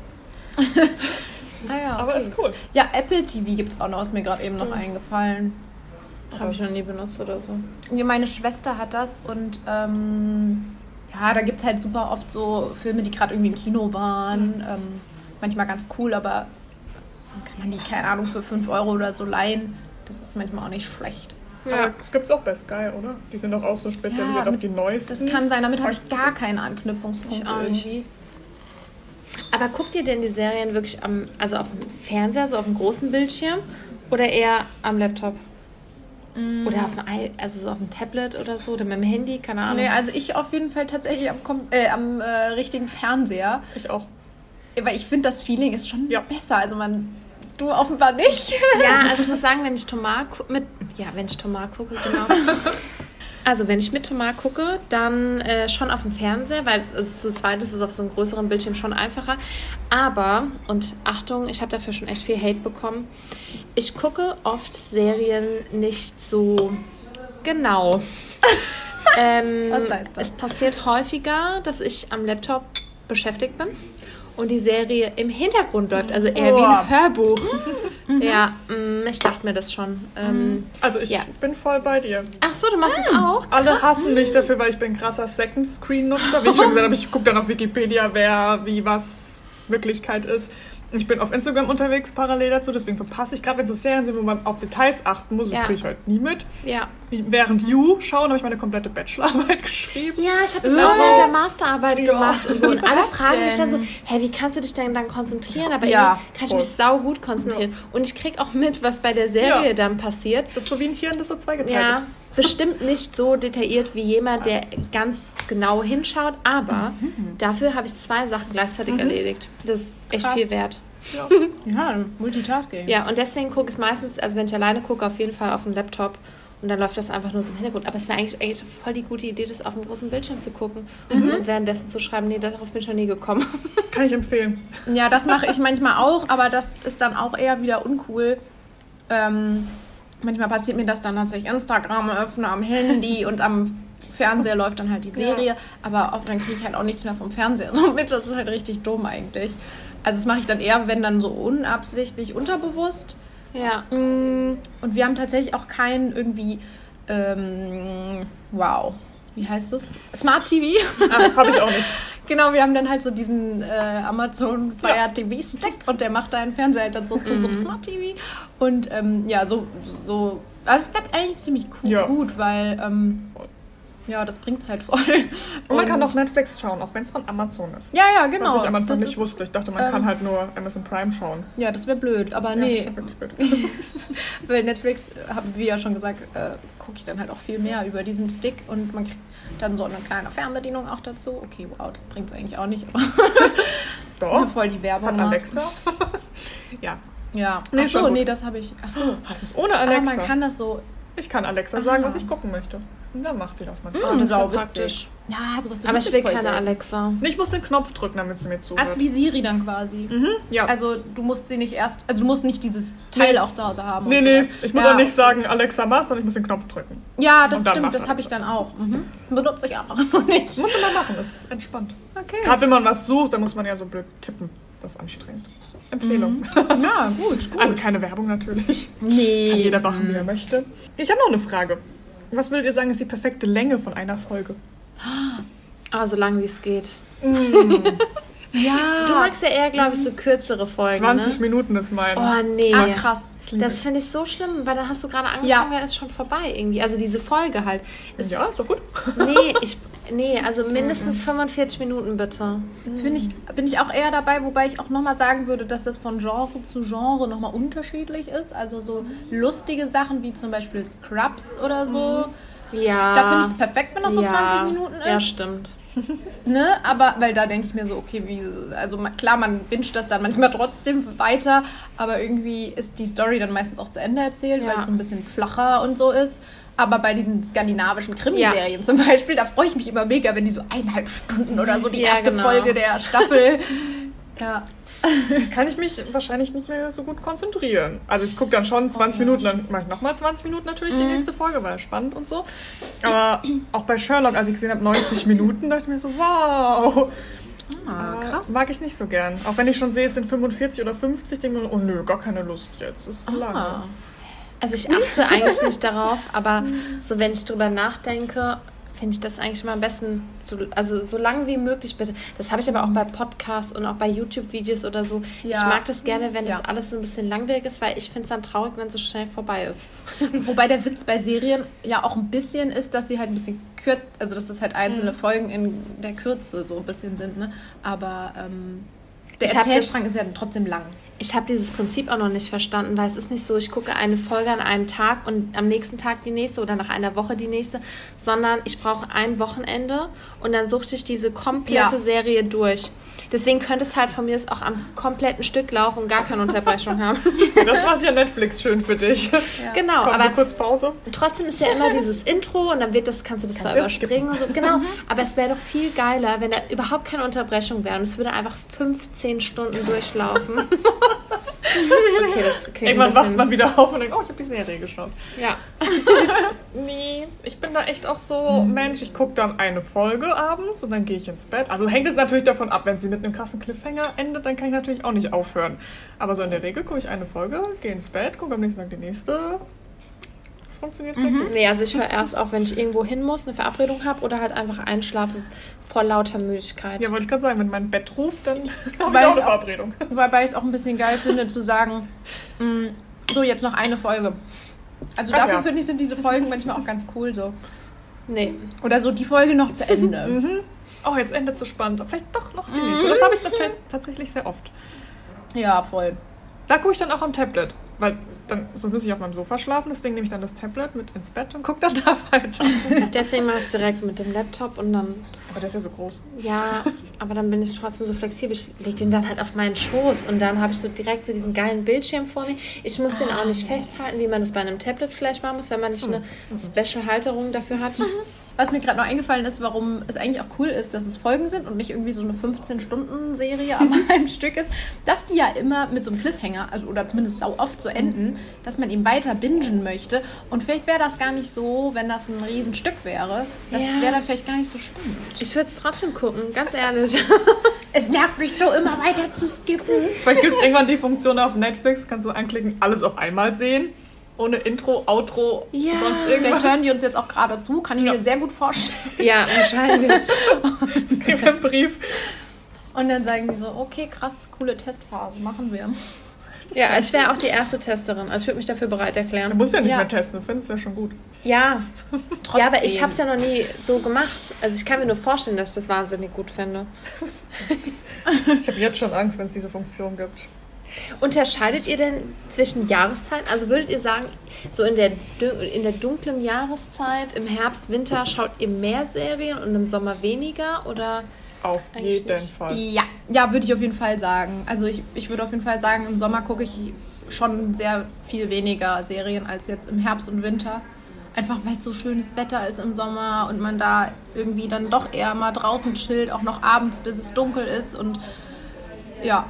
Ah, ja, Aber okay. ist cool. Ja, Apple TV gibt es auch noch, ist mir gerade eben noch eingefallen. Habe ich noch nie benutzt oder so. Ja, meine Schwester hat das und ähm, ja, da gibt es halt super oft so Filme, die gerade irgendwie im Kino waren. Ähm, manchmal ganz cool, aber dann kann man die, keine Ahnung, für 5 Euro oder so leihen. Das ist manchmal auch nicht schlecht. Aber es gibt es auch bei Sky, oder? Die sind doch auch so spezialisiert Ja, auf die neuesten. Das kann sein, damit habe ich gar keinen Anknüpfungspunkt Ich auch nicht. irgendwie. Aber guckt ihr denn die Serien wirklich am, also auf dem Fernseher, so auf dem großen Bildschirm oder eher am Laptop? Oder auf dem, also so auf dem Tablet oder so oder mit dem Handy, keine Ahnung. Nee, also ich auf jeden Fall tatsächlich am, äh, am äh, richtigen Fernseher. Ich auch. Weil ich finde, das Feeling ist schon Ja. besser. Also man Du offenbar nicht. Ja, also ich muss sagen, wenn ich Tomar mit ja, wenn ich Tomar gucke, genau. Also wenn ich mit Tomar gucke, dann äh, schon auf dem Fernseher, weil also, zu zweit ist es auf so einem größeren Bildschirm schon einfacher. Aber, und Achtung, ich habe dafür schon echt viel Hate bekommen, ich gucke oft Serien nicht so genau. ähm, Was heißt das? Es passiert häufiger, dass ich am Laptop beschäftigt bin und die Serie im Hintergrund läuft, also eher wie Boah. ein Hörbuch. ja, mm, ich dachte mir das schon. Ähm, Also ich Ja. bin voll bei dir. Ach so, du machst es auch? Alle hassen mich dafür, weil ich bin ein krasser Second-Screen-Nutzer. Wie ich schon gesagt habe, ich gucke dann auf Wikipedia, wer, wie, was Wirklichkeit ist. Ich bin auf Instagram unterwegs parallel dazu, deswegen verpasse ich, gerade wenn so Serien sind, wo man auf Details achten muss, Ja. kriege ich halt nie mit. Ja. Während You schauen, habe ich meine komplette Bachelorarbeit geschrieben. Ja, ich habe das Äh. auch während der Masterarbeit Ja. gemacht und so. Und alle fragen mich dann so, denn? hä, wie kannst du dich denn dann konzentrieren? Aber Ja, irgendwie kann ich mich sau gut konzentrieren. Und ich krieg auch mit, was bei der Serie Ja. dann passiert. Das ist so wie ein Hirn, das so zweigeteilt Ja, ist. Bestimmt nicht so detailliert wie jemand, der ganz genau hinschaut, aber dafür habe ich zwei Sachen gleichzeitig erledigt. Das ist echt Krass. viel wert. Ja. Ja, Multitasking. Ja, und deswegen gucke ich es meistens, also wenn ich alleine gucke, auf jeden Fall auf dem Laptop. Und dann läuft das einfach nur so im Hintergrund. Aber es wäre eigentlich, eigentlich voll die gute Idee, das auf dem großen Bildschirm zu gucken. Und währenddessen zu schreiben, nee, darauf bin ich noch nie gekommen. Kann ich empfehlen. Ja, das mache ich manchmal auch, aber das ist dann auch eher wieder uncool. Ähm, manchmal passiert mir das dann, dass ich Instagram öffne am Handy und am Fernseher läuft dann halt die Serie, aber auch dann kriege ich halt auch nichts mehr vom Fernseher so mit. Das ist halt richtig dumm eigentlich. Also das mache ich dann eher, wenn dann so unabsichtlich, unterbewusst. ja. Mm, Und wir haben tatsächlich auch keinen irgendwie, ähm, wow, wie heißt das? Smart TV. Ah, habe ich auch nicht. Genau, wir haben dann halt so diesen äh, Amazon Fire TV Stick und der macht deinen Fernseher halt dann so zu so einem Smart TV. Und ähm, ja, so, so, also es klappt eigentlich ziemlich cool, Ja. gut, weil ähm. Ja, das bringt's halt voll. Und man kann auch Netflix schauen, auch wenn es von Amazon ist. Ja, ja, genau. Was ich am Anfang das nicht ist, wusste. Ich dachte, man ähm, kann halt nur Amazon Prime schauen. Ja, das wäre blöd, aber Ja, nee, das ist wirklich blöd. weil Netflix, wir ja schon gesagt, äh, gucke ich dann halt auch viel mehr über diesen Stick und man kriegt dann so eine kleine Fernbedienung auch dazu. Okay, wow, das bringt's eigentlich auch nicht, aber Doch. voll die Das Werbung. hat ne? Alexa. ja. Ja. Nee, Ach so, nee, das habe ich. Ach so. Hast du es ohne Aber Alexa? man kann das so. ich kann Alexa sagen, Ah. was ich gucken möchte. Und dann macht sie das manchmal. Oh, das ist ja praktisch. Ja, sowas Aber ich voll keine selten. Alexa. Ich muss den Knopf drücken, damit sie mir zuhört. Hast wie Siri dann quasi. mhm. Ja. Also du musst sie nicht erst, also du musst nicht dieses Teil Nee. auch zu Hause haben. nee, nee, sowas. ich muss ja. auch nicht sagen, Alexa mach, sondern ich muss den Knopf drücken. Ja, das stimmt, das habe ich dann auch. Mhm. Das benutze ich aber noch nicht. Muss man mal machen, ist entspannt. Okay. Gerade wenn man was sucht, dann muss man ja so blöd tippen. Das ist anstrengend. Empfehlung. Ja, gut, gut. Also keine Werbung natürlich. nee. Kann jeder machen, wie er möchte. Ich habe noch eine Frage. Was würdet ihr sagen, ist die perfekte Länge von einer Folge? Aber so lange wie es geht. Ja. Du magst ja eher, glaube ich, so kürzere Folgen. 20 ne? Minuten ist mein. Oh nee. Ah, krass. Das finde ich so schlimm, weil dann hast du gerade angefangen, Ja. dann ist schon vorbei irgendwie. Also diese Folge halt. Es- ja, ist doch gut. Nee, ich, nee, also mindestens 45 Minuten bitte. Finde ich, bin ich auch eher dabei, wobei ich auch nochmal sagen würde, dass das von Genre zu Genre nochmal unterschiedlich ist. Also so lustige Sachen wie zum Beispiel Scrubs oder so. Ja. Da finde ich es perfekt, wenn das so ja. 20 Minuten ist. Ja, stimmt. Ne? Aber, weil da denke ich mir so, okay, wie, also klar, man wünscht das dann manchmal trotzdem weiter, aber irgendwie ist die Story dann meistens auch zu Ende erzählt, Ja. weil es so ein bisschen flacher und so ist. Aber bei diesen skandinavischen Krimiserien zum Beispiel, da freue ich mich immer mega, wenn die so eineinhalb Stunden oder so die Ja, erste genau. Folge der Staffel. ja. Kann ich mich wahrscheinlich nicht mehr so gut konzentrieren. Also ich gucke dann schon 20 Minuten, dann mache ich nochmal 20 Minuten natürlich die nächste Folge, weil spannend und so. Aber auch bei Sherlock, als ich gesehen habe, 90 Minuten, dachte ich mir so, wow. Ah, krass. Mag ich nicht so gern. Auch wenn ich schon sehe, es sind 45 oder 50, denke ich mir, oh nö, gar keine Lust jetzt. Das ist lange. Ah. Also ich achte eigentlich nicht darauf, aber so wenn ich drüber nachdenke, finde ich das eigentlich immer am besten, so, also so lang wie möglich bitte. Das habe ich aber auch bei Podcasts und auch bei YouTube-Videos oder so. Ich Ja. mag das gerne, wenn Ja. das alles so ein bisschen langwierig ist, weil ich finde es dann traurig, wenn es so schnell vorbei ist. Wobei der Witz bei Serien ja auch ein bisschen ist, dass sie halt ein bisschen kürz, also dass das halt einzelne Folgen in der Kürze so ein bisschen sind, ne? Aber ähm, der Ich Erzählstrang ist ja trotzdem lang. Ich habe dieses Prinzip auch noch nicht verstanden, weil es ist nicht so, ich gucke eine Folge an einem Tag und am nächsten Tag die nächste oder nach einer Woche die nächste, sondern ich brauche ein Wochenende und dann suchte ich diese komplette Ja. Serie durch. Deswegen könnte es halt von mir auch am kompletten Stück laufen und gar keine Unterbrechung haben. Das macht ja Netflix schön für dich. Ja. Genau, Kommt aber kurz Pause. trotzdem ist ja immer dieses Intro und dann wird das, kannst du das zwar Kannst du überspringen und so. Genau, aber es wäre doch viel geiler, wenn da überhaupt keine Unterbrechung wäre und es würde einfach 15 Stunden durchlaufen. okay, das Irgendwann wacht man wieder auf und denkt, oh, ich habe die Serie geschaut. Ja. Nee, ich bin da echt auch so, Mensch, ich gucke dann eine Folge abends und dann gehe ich ins Bett. Also hängt es natürlich davon ab, wenn sie mit einem krassen Cliffhanger endet, dann kann ich natürlich auch nicht aufhören. Aber so in der Regel gucke ich eine Folge, gehe ins Bett, gucke am nächsten Tag die nächste. Das funktioniert sehr gut. Nee, also ich höre erst auf, wenn ich irgendwo hin muss, eine Verabredung habe oder halt einfach einschlafen vor lauter Müdigkeit. Ja, wollte ich gerade sagen, wenn mein Bett ruft, dann habe ich auch eine auch- Verabredung. Wobei ich es auch ein bisschen geil finde, zu sagen, mh, so jetzt noch eine Folge. Also Ach dafür ja. finde ich, sind diese Folgen manchmal auch ganz cool so. Nee. Oder so die Folge noch zu Ende. Mhm. Oh, jetzt endet so spannend. Vielleicht doch noch die nächste. Das habe ich natürlich tatsächlich sehr oft. ja, voll. Da gucke ich dann auch am Tablet. Weil dann sonst muss ich auf meinem Sofa schlafen, deswegen nehme ich dann das Tablet mit ins Bett und gucke dann da weiter. Deswegen mache ich es direkt mit dem Laptop und dann, Aber der ist ja so groß. ja, aber dann bin ich trotzdem so flexibel. Ich lege den dann halt auf meinen Schoß und dann habe ich so direkt so diesen geilen Bildschirm vor mir. Ich muss den auch nicht festhalten, wie man das bei einem Tablet vielleicht machen muss, wenn man nicht eine Special-Halterung dafür hat. Was mir gerade noch eingefallen ist, warum es eigentlich auch cool ist, dass es Folgen sind und nicht irgendwie so eine 15-Stunden-Serie an einem Stück ist, dass die ja immer mit so einem Cliffhanger, also oder zumindest sau oft so enden, dass man eben weiter bingen möchte. Und vielleicht wäre das gar nicht so, wenn das ein Riesenstück wäre. Das Ja. wäre dann vielleicht gar nicht so spannend. Ich würde es trotzdem gucken, ganz ehrlich. Es nervt mich so, immer weiter zu skippen. Vielleicht gibt es irgendwann die Funktion auf Netflix, kannst du anklicken, alles auf einmal sehen. Ohne Intro, Outro, Ja. sonst Vielleicht irgendwas. hören die uns jetzt auch gerade zu, kann ich Ja. mir sehr gut vorstellen. ja, wahrscheinlich. Kriegen wir einen Brief. Und dann sagen die so, okay, krass, coole Testphase, machen wir. Ja, ich wäre auch die erste Testerin. Also ich würde mich dafür bereit Du erklären. musst ja nicht Ja. mehr testen, du findest ja schon gut. Ja, Trotzdem. ja, aber ich habe es ja noch nie so gemacht. Also ich kann mir nur vorstellen, dass ich das wahnsinnig gut finde. Ich habe jetzt schon Angst, wenn es diese Funktion gibt. Unterscheidet ihr denn zwischen Jahreszeiten? Also würdet ihr sagen, so in der, in der dunklen Jahreszeit, im Herbst, Winter, schaut ihr mehr Serien und im Sommer weniger? Oder Auf jeden nicht. Fall. Ja, ja, würde ich auf jeden Fall sagen. Also ich, ich würde auf jeden Fall sagen, im Sommer gucke ich schon sehr viel weniger Serien als jetzt im Herbst und Winter. Einfach weil es so schönes Wetter ist im Sommer und man da irgendwie dann doch eher mal draußen chillt, auch noch abends, bis es dunkel ist und ja.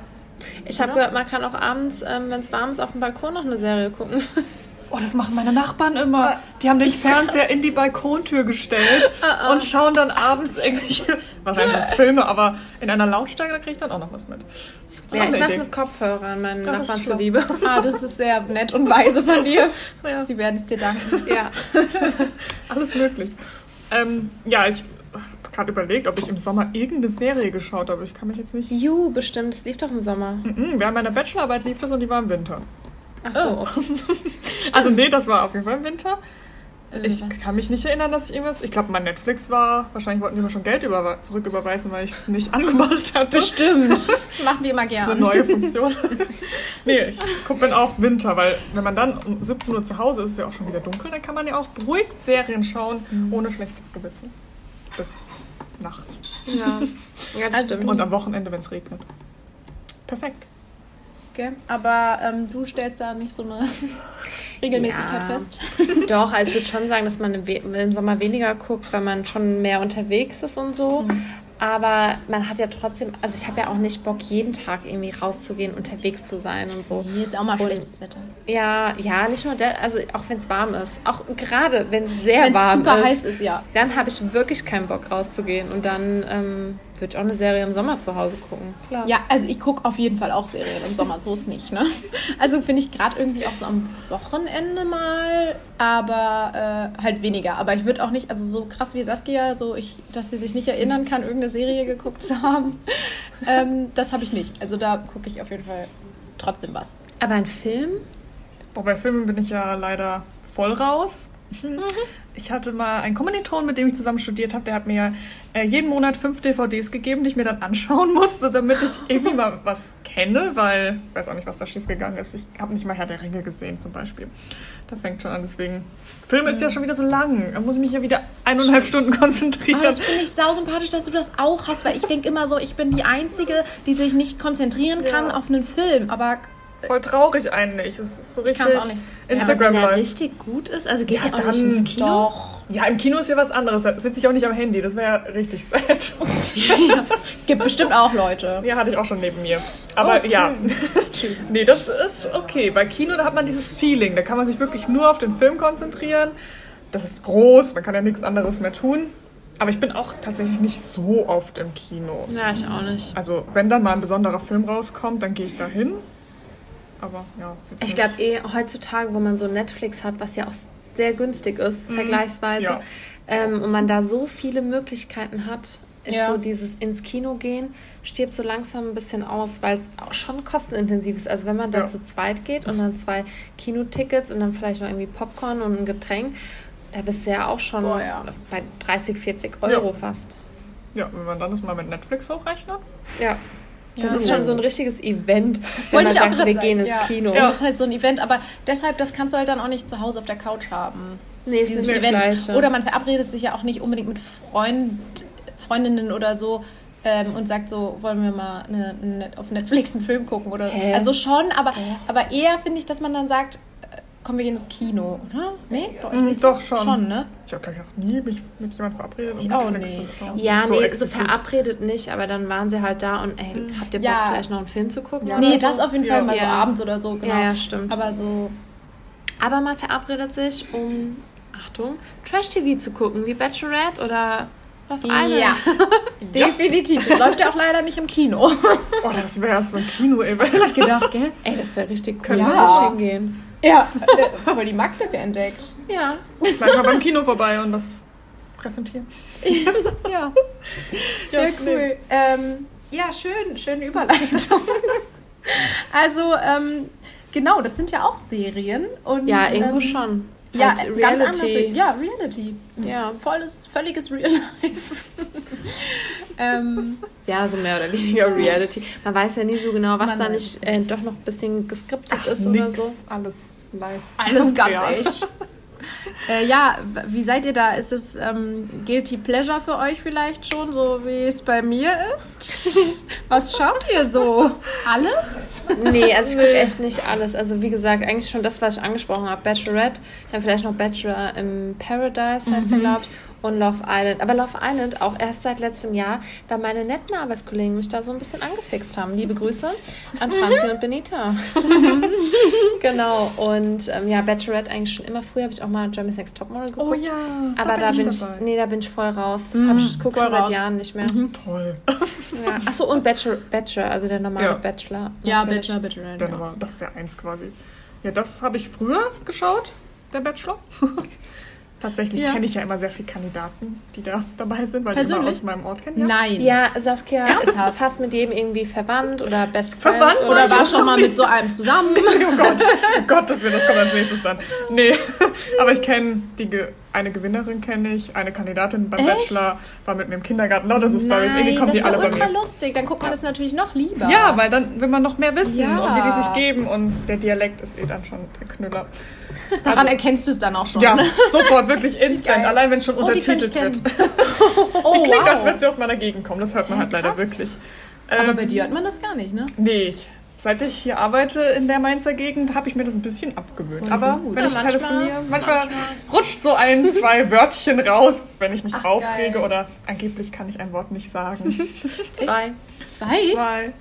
Ich habe gehört, man kann auch abends, ähm, wenn es warm ist, auf dem Balkon noch eine Serie gucken. Oh, das machen meine Nachbarn immer. Die haben den Fernseher in die Balkontür gestellt und schauen dann abends irgendwie, wahrscheinlich sind es Filme, aber in einer Lautstärke, da kriege ich dann auch noch was mit. Ja, ich mache es mit Kopfhörern, meinen Ja, Nachbarn zuliebe. Ah, das ist sehr nett und weise von dir. Ja. Sie werden es dir danken. ja. Alles möglich. Ähm, ja, ich gerade überlegt, ob ich im Sommer irgendeine Serie geschaut habe. Ich kann mich jetzt nicht. You, bestimmt, das lief doch im Sommer. Mhm, während meiner Bachelorarbeit lief das und die war im Winter. Ach so, Oh. Also nee, das war auf jeden Fall im Winter. Äh, Ich kann mich nicht erinnern, dass ich irgendwas. Ich glaube, mein Netflix war. Wahrscheinlich wollten die mir schon Geld überwe zurücküberweisen, weil ich es nicht angemacht hatte. Bestimmt. Machen die immer Das ist eine neue Funktion. nee, ich gucke dann auch Winter, weil wenn man dann um 17 Uhr zu Hause ist, ist es ja auch schon wieder dunkel, dann kann man ja auch beruhigt Serien schauen, ohne schlechtes Gewissen. Bis nachts. Ja, ja das Also stimmt. Und am Wochenende, wenn es regnet. Perfekt. Okay. Aber ähm, du stellst da nicht so eine Regelmäßigkeit Ja. fest. Doch, also ich würde schon sagen, dass man im, We im Sommer weniger guckt, weil man schon mehr unterwegs ist und so. Aber man hat ja trotzdem, also ich habe ja auch nicht Bock, jeden Tag irgendwie rauszugehen, unterwegs zu sein und so. Hier ist auch mal Und- schlechtes Wetter. Ja, ja, nicht nur der, also auch wenn es warm ist. Auch gerade wenn es sehr Wenn es warm super ist. heiß ist, ja. Dann habe ich wirklich keinen Bock rauszugehen. Und dann ähm, würde ich auch eine Serie im Sommer zu Hause gucken. Klar. Ja, also ich gucke auf jeden Fall auch Serien im Sommer, so ist nicht, ne? Also finde ich gerade irgendwie auch so am Wochenende mal, aber äh, halt weniger. Aber ich würde auch nicht, also so krass wie Saskia, so ich, dass sie sich nicht erinnern kann, irgendeine Serie geguckt zu haben, ähm, das habe ich nicht. Also da gucke ich auf jeden Fall trotzdem was. Aber ein Film? Boah, bei Filmen bin ich ja leider voll raus. Ich hatte mal einen Kommiliton, mit dem ich zusammen studiert habe, der hat mir äh, jeden Monat fünf DVDs gegeben, die ich mir dann anschauen musste, damit ich irgendwie mal was kenne, weil ich weiß auch nicht, was da schiefgegangen ist. Ich habe nicht mal Herr der Ringe gesehen zum Beispiel. Da fängt schon an, deswegen. Film ist ja schon wieder so lang. Da muss ich mich ja wieder eineinhalb Stunden konzentrieren. Aber das finde ich sau sympathisch, dass du das auch hast, weil ich denke immer so, ich bin die Einzige, die sich nicht konzentrieren kann Ja. auf einen Film. Aber Voll traurig eigentlich. Es ist so richtig auch nicht. aber wenn Instagram er Live. richtig gut ist, also geht Ja, ja, auch dann nicht ins Kino. doch. Ja, im Kino ist ja was anderes. Da sitze ich auch nicht am Handy. Das wäre ja richtig sad. Gibt bestimmt auch Leute. Ja, hatte ich auch schon neben mir. Aber Oh, ja. nee, das ist okay. Bei Kino, da hat man dieses Feeling. Da kann man sich wirklich nur auf den Film konzentrieren. Das ist groß, man kann ja nichts anderes mehr tun. Aber ich bin auch tatsächlich nicht so oft im Kino. Ja, ich auch nicht. Also, wenn dann mal ein besonderer Film rauskommt, dann gehe ich da hin. Aber ja. Ich glaube eh heutzutage, wo man so Netflix hat, was ja auch sehr günstig ist, vergleichsweise, ja. ähm, und man da so viele Möglichkeiten hat, ist Ja. so dieses ins Kino gehen, stirbt so langsam ein bisschen aus, weil es auch schon kostenintensiv ist. Also wenn man da Ja. zu zweit geht und dann zwei Kinotickets und dann vielleicht noch irgendwie Popcorn und ein Getränk, da bist du ja auch schon Boah, ja. bei 30, 40 Euro fast. Ja, wenn man dann das mal mit Netflix hochrechnet. Ja. Das Ja. ist schon so ein richtiges Event, wenn Wollte man sagt, wir sagen, gehen ins ja. Kino. Das ist halt so ein Event, aber deshalb, das kannst du halt dann auch nicht zu Hause auf der Couch haben. Nee, ist Dieses nicht das Event. Gleiche. Oder man verabredet sich ja auch nicht unbedingt mit Freund, Freundinnen oder so ähm, und sagt so, wollen wir mal eine, eine, auf Netflix einen Film gucken oder Hä? Also schon, aber, aber eher finde ich, dass man dann sagt, äh, komm, wir gehen ins Kino, oder? Nee, bei euch Mm, nicht doch, so? schon. Schon, ne? Ich habe gleich auch nie mich mit jemandem verabredet. Ich auch nicht. Ja, So nee, so explizit. verabredet nicht, aber dann waren sie halt da und ey, habt ihr Bock, Ja. vielleicht noch einen Film zu gucken? Ja. Nee, so? das auf jeden Fall Ja. mal so Ja. abends oder so, genau. Ja, ja, stimmt. Aber so, Aber man verabredet sich, um, Achtung, Trash-TV zu gucken, wie Bachelorette oder Love ja, Island. definitiv. Das läuft ja auch leider nicht im Kino. Oh, das wäre so ein Kino-Event. Hab gedacht, gell? Ey, das wäre richtig cool, Können wir da nicht hingehen. Ja, äh, voll die Marktlücke entdeckt. Ja. Vielleicht mal beim Kino vorbei und das präsentieren. Ja, Ja, nee. cool. Ähm, ja, schön, schöne Überleitung. also, ähm, genau, das sind ja auch Serien. Und, Ja, irgendwo ähm, schon. Ja, Halt ganz anders. Reality. Ja, Reality. Ja. Volles, völliges Real Life. Ähm, Ja, so mehr oder weniger Reality. Man weiß ja nie so genau, was Man da nicht äh, doch noch ein bisschen geskriptet ist oder Nix, so. alles live. alles ganz Ja. echt. Äh, ja, wie seid ihr da? Ist es ähm, Guilty Pleasure für euch vielleicht schon, so wie es bei mir ist? Was schaut ihr so? Alles? Nee, also ich gucke echt nicht alles. Also wie gesagt, eigentlich schon das, was ich angesprochen habe. Bachelorette, dann vielleicht noch Bachelor im Paradise heißt der, glaube ich. Und Love Island. Aber Love Island auch erst seit letztem Jahr, weil meine netten Arbeitskollegen mich da so ein bisschen angefixt haben. Liebe Grüße an Franzi und Benita. genau. Und ähm, ja, Bachelorette eigentlich schon immer. Früher habe ich auch mal Jeremy's Next Topmodel geguckt. Oh ja. Aber da ich bin ich, dabei. nee, da bin ich voll raus. Mhm, Hab ich gucke schon seit raus. Jahren nicht mehr. Toll. Ja. Achso, und Bachelor, Bachelor, also der normale Ja. Bachelor. Ja, natürlich. Bachelor, Bachelor. Dann Ja. aber, das ist ja eins quasi. Ja, das habe ich früher geschaut, der Bachelor. Tatsächlich Ja. kenne ich ja immer sehr viele Kandidaten, die da dabei sind, weil die immer Persönlich? aus meinem Ort kennen. Ja. Nein. Ja, Saskia ist Ernsthaft? fast mit jedem irgendwie verwandt oder Best Friends. Verwandt oder Oder war schon mal mit so einem zusammen? Oh Gott, oh Gott, das wird das kommt als nächstes dann. Nee, aber ich kenne die eine Gewinnerin kenne ich, eine Kandidatin beim Echt? Bachelor war mit mir im Kindergarten. Lauter so Stories, irgendwie kommen das die ist ja alle bei ultra mir. lustig. Dann guckt man das natürlich noch lieber. Ja, weil dann will man noch mehr wissen Ja. und wie die sich geben und der Dialekt ist eh dann schon der Knüller. Daran erkennst du es dann auch schon. Ja, ne? sofort, wirklich instant, allein wenn schon Oh, die untertitelt ich wird. oh, Die klingt, wow. als würde sie aus meiner Gegend kommen. Das hört man halt leider krass. wirklich. Aber Ähm, bei dir hört man das gar nicht, ne? Nee, ich, seit ich hier arbeite in der Mainzer Gegend, habe ich mir das ein bisschen abgewöhnt. Voll Aber gut. wenn Ja, ich manchmal- telefoniere, manchmal, rutscht so ein, zwei Wörtchen raus, wenn ich mich Ach, aufrege geil. oder angeblich kann ich ein Wort nicht sagen. zwei. Zwei? zwei.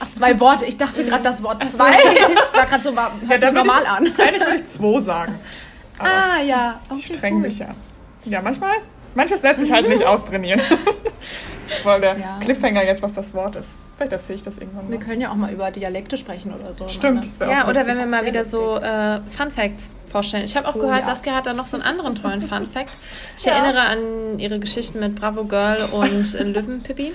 Ach, zwei Worte. Ich dachte gerade das Wort zwei. War gerade so, hört da sich normal ich, an. Eigentlich würde ich zwei sagen. Aber Ah, ja. ich Okay, streng cool. mich ja. Ja, manchmal, manches lässt sich halt nicht austrainieren. Weil der Ja. Cliffhanger jetzt, was das Wort ist. Vielleicht erzähle ich das irgendwann Wir mal. können ja auch mal über Dialekte sprechen oder so. Stimmt, ne? das wäre Ja, auch oder witzig. wenn wir mal wieder so äh, Fun Facts vorstellen. Ich habe auch Oh, gehört, ja. Saskia hat da noch so einen anderen tollen Fun Fact. Ich Ja. erinnere an ihre Geschichten mit Bravo Girl und Löwenpippi.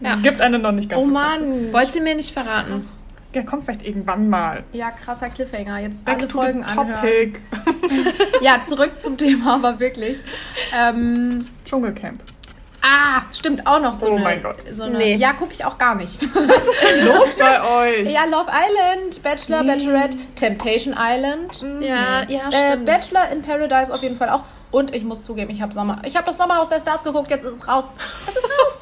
Ja. Gibt eine noch nicht ganz Oh so. Mann. Wollt sie mir nicht verraten? Ja, kommt vielleicht irgendwann mal. Ja, krasser Cliffhanger. Jetzt Back alle to Folgen the anhören. topic. ja, zurück zum Thema, aber wirklich. Ähm, Dschungelcamp. ah, stimmt auch noch so Oh eine. mein Gott. So eine Nee. Ja, gucke ich auch gar nicht. Los bei euch! ja, Love Island, Bachelor, Bachelorette, Temptation Island. Ja, ja, Äh, stimmt. Bachelor in Paradise auf jeden Fall auch. Und ich muss zugeben, ich habe Sommer. Ich habe das Sommerhaus der Stars geguckt, jetzt ist es raus. Es ist raus.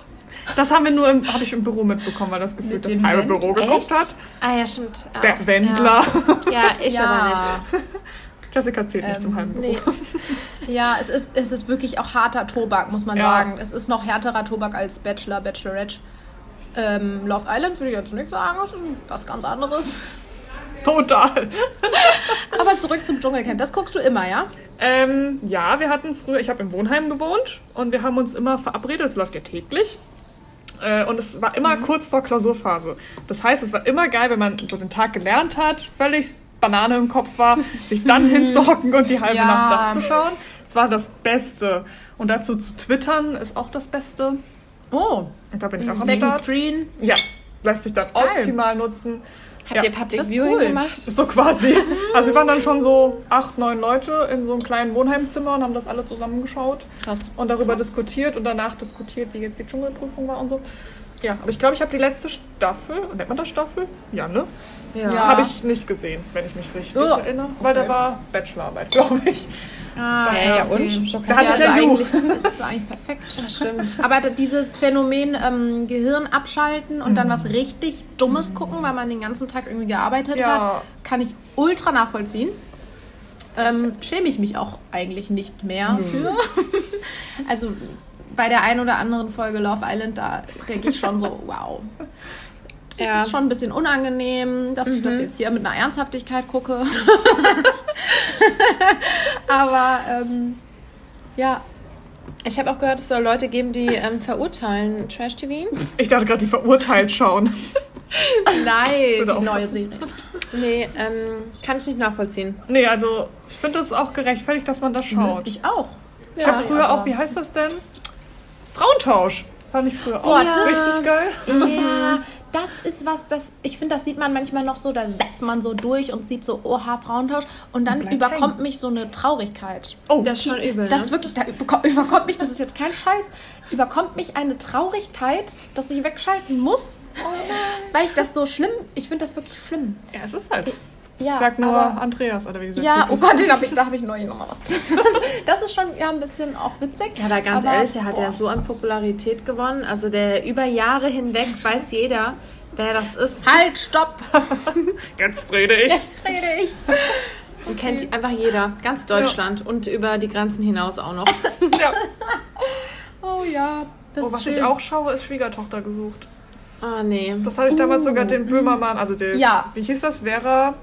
Das haben wir nur im, habe ich im Büro mitbekommen, weil das gefühlt Mit das halbe Büro geguckt Echt? hat. Ah ja, stimmt. Der Wendler. Ja, ja ich Ja. aber nicht. Jessica zählt nicht Ähm, zum halben Büro. Nee. Ja, es ist, es ist wirklich auch harter Tobak, muss man Ja. sagen. Es ist noch härterer Tobak als Bachelor, Bachelorette. Ähm, Love Island würde ich jetzt nicht sagen, es ist was ganz anderes. Total. Aber zurück zum Dschungelcamp. Das guckst du immer, ja? Ähm, ja, wir hatten früher, ich habe im Wohnheim gewohnt und wir haben uns immer verabredet, es läuft ja täglich. Äh, Und es war immer kurz vor Klausurphase. Das heißt, es war immer geil, wenn man so den Tag gelernt hat, völlig Banane im Kopf war, sich dann hinzuhocken und die halbe Ja. Nacht das zu schauen. Es war das Beste. Und dazu zu twittern ist auch das Beste. Oh, Und da bin ich auch am Second Start. Screen. Ja, lässt sich dann Geil. optimal nutzen. Habt Ja. ihr Public Viewing cool. gemacht? So quasi. Also wir waren dann schon so acht, neun Leute in so einem kleinen Wohnheimzimmer und haben das alle zusammengeschaut Krass. und darüber diskutiert und danach diskutiert, wie jetzt die Dschungelprüfung war und so. Ja, aber ich glaube, ich habe die letzte Staffel, nennt man das Staffel? Ja, ne? Ja. Habe ich nicht gesehen, wenn ich mich richtig Oh, erinnere. Weil da war Bachelorarbeit, glaube ich. Ah, Äh, ja, und? Schon Da hatte ja, ich ja also eigentlich das ist eigentlich perfekt. Das stimmt. Aber da- dieses Phänomen ähm, Gehirn abschalten und dann was richtig Dummes gucken, weil man den ganzen Tag irgendwie gearbeitet Ja. hat, kann ich ultra nachvollziehen. Ähm, schäme ich mich auch eigentlich nicht mehr für. also bei der einen oder anderen Folge Love Island, da denke ich schon so, wow. Das Ja. ist schon ein bisschen unangenehm, dass ich das jetzt hier mit einer Ernsthaftigkeit gucke. Aber ähm, ja, Ich habe auch gehört, es soll Leute geben, die ähm, verurteilen Trash-TV. Ich dachte gerade, die verurteilt schauen. nein, die neue passen. Serie. Nee, ähm, kann ich nicht nachvollziehen. Nee, also ich finde es auch gerechtfertigt, dass man das schaut. Ich auch. Ich habe früher auch, wie heißt das denn? Frauentausch. Fand ich früher Boah, auch das- richtig geil. Ja, das ist was, das ich finde, das sieht man manchmal noch so, da zappt man so durch und sieht so, oha, Frauentausch. Und dann bleibt überkommt hängen. mich so eine Traurigkeit. Oh, Das ist schon übel, Das ne? ist wirklich, da überkommt, überkommt mich, das ist jetzt kein Scheiß, überkommt mich eine Traurigkeit, dass ich wegschalten muss, weil ich das so schlimm, ich finde das wirklich schlimm. ja, es ist halt. Ja, ich sag nur aber- Andreas, oder wie dieser Ja, oh. Gott, den hab ich, da habe ich neulich nochmal was. Das ist schon ja ein bisschen auch witzig. Ja, aber ganz aber, ehrlich, der hat ja so an Popularität gewonnen. Also der über Jahre hinweg weiß jeder, wer das ist. Halt, stopp! Jetzt rede ich. Jetzt rede ich. Und kennt einfach jeder. Ganz Deutschland und über die Grenzen hinaus auch noch. Ja. Oh ja, das Oh, ist was schön. ich auch schaue, ist Schwiegertochter gesucht. Ah, nee. Das hatte ich damals sogar den Böhmermann, also der, Ja. wie hieß das? Vera,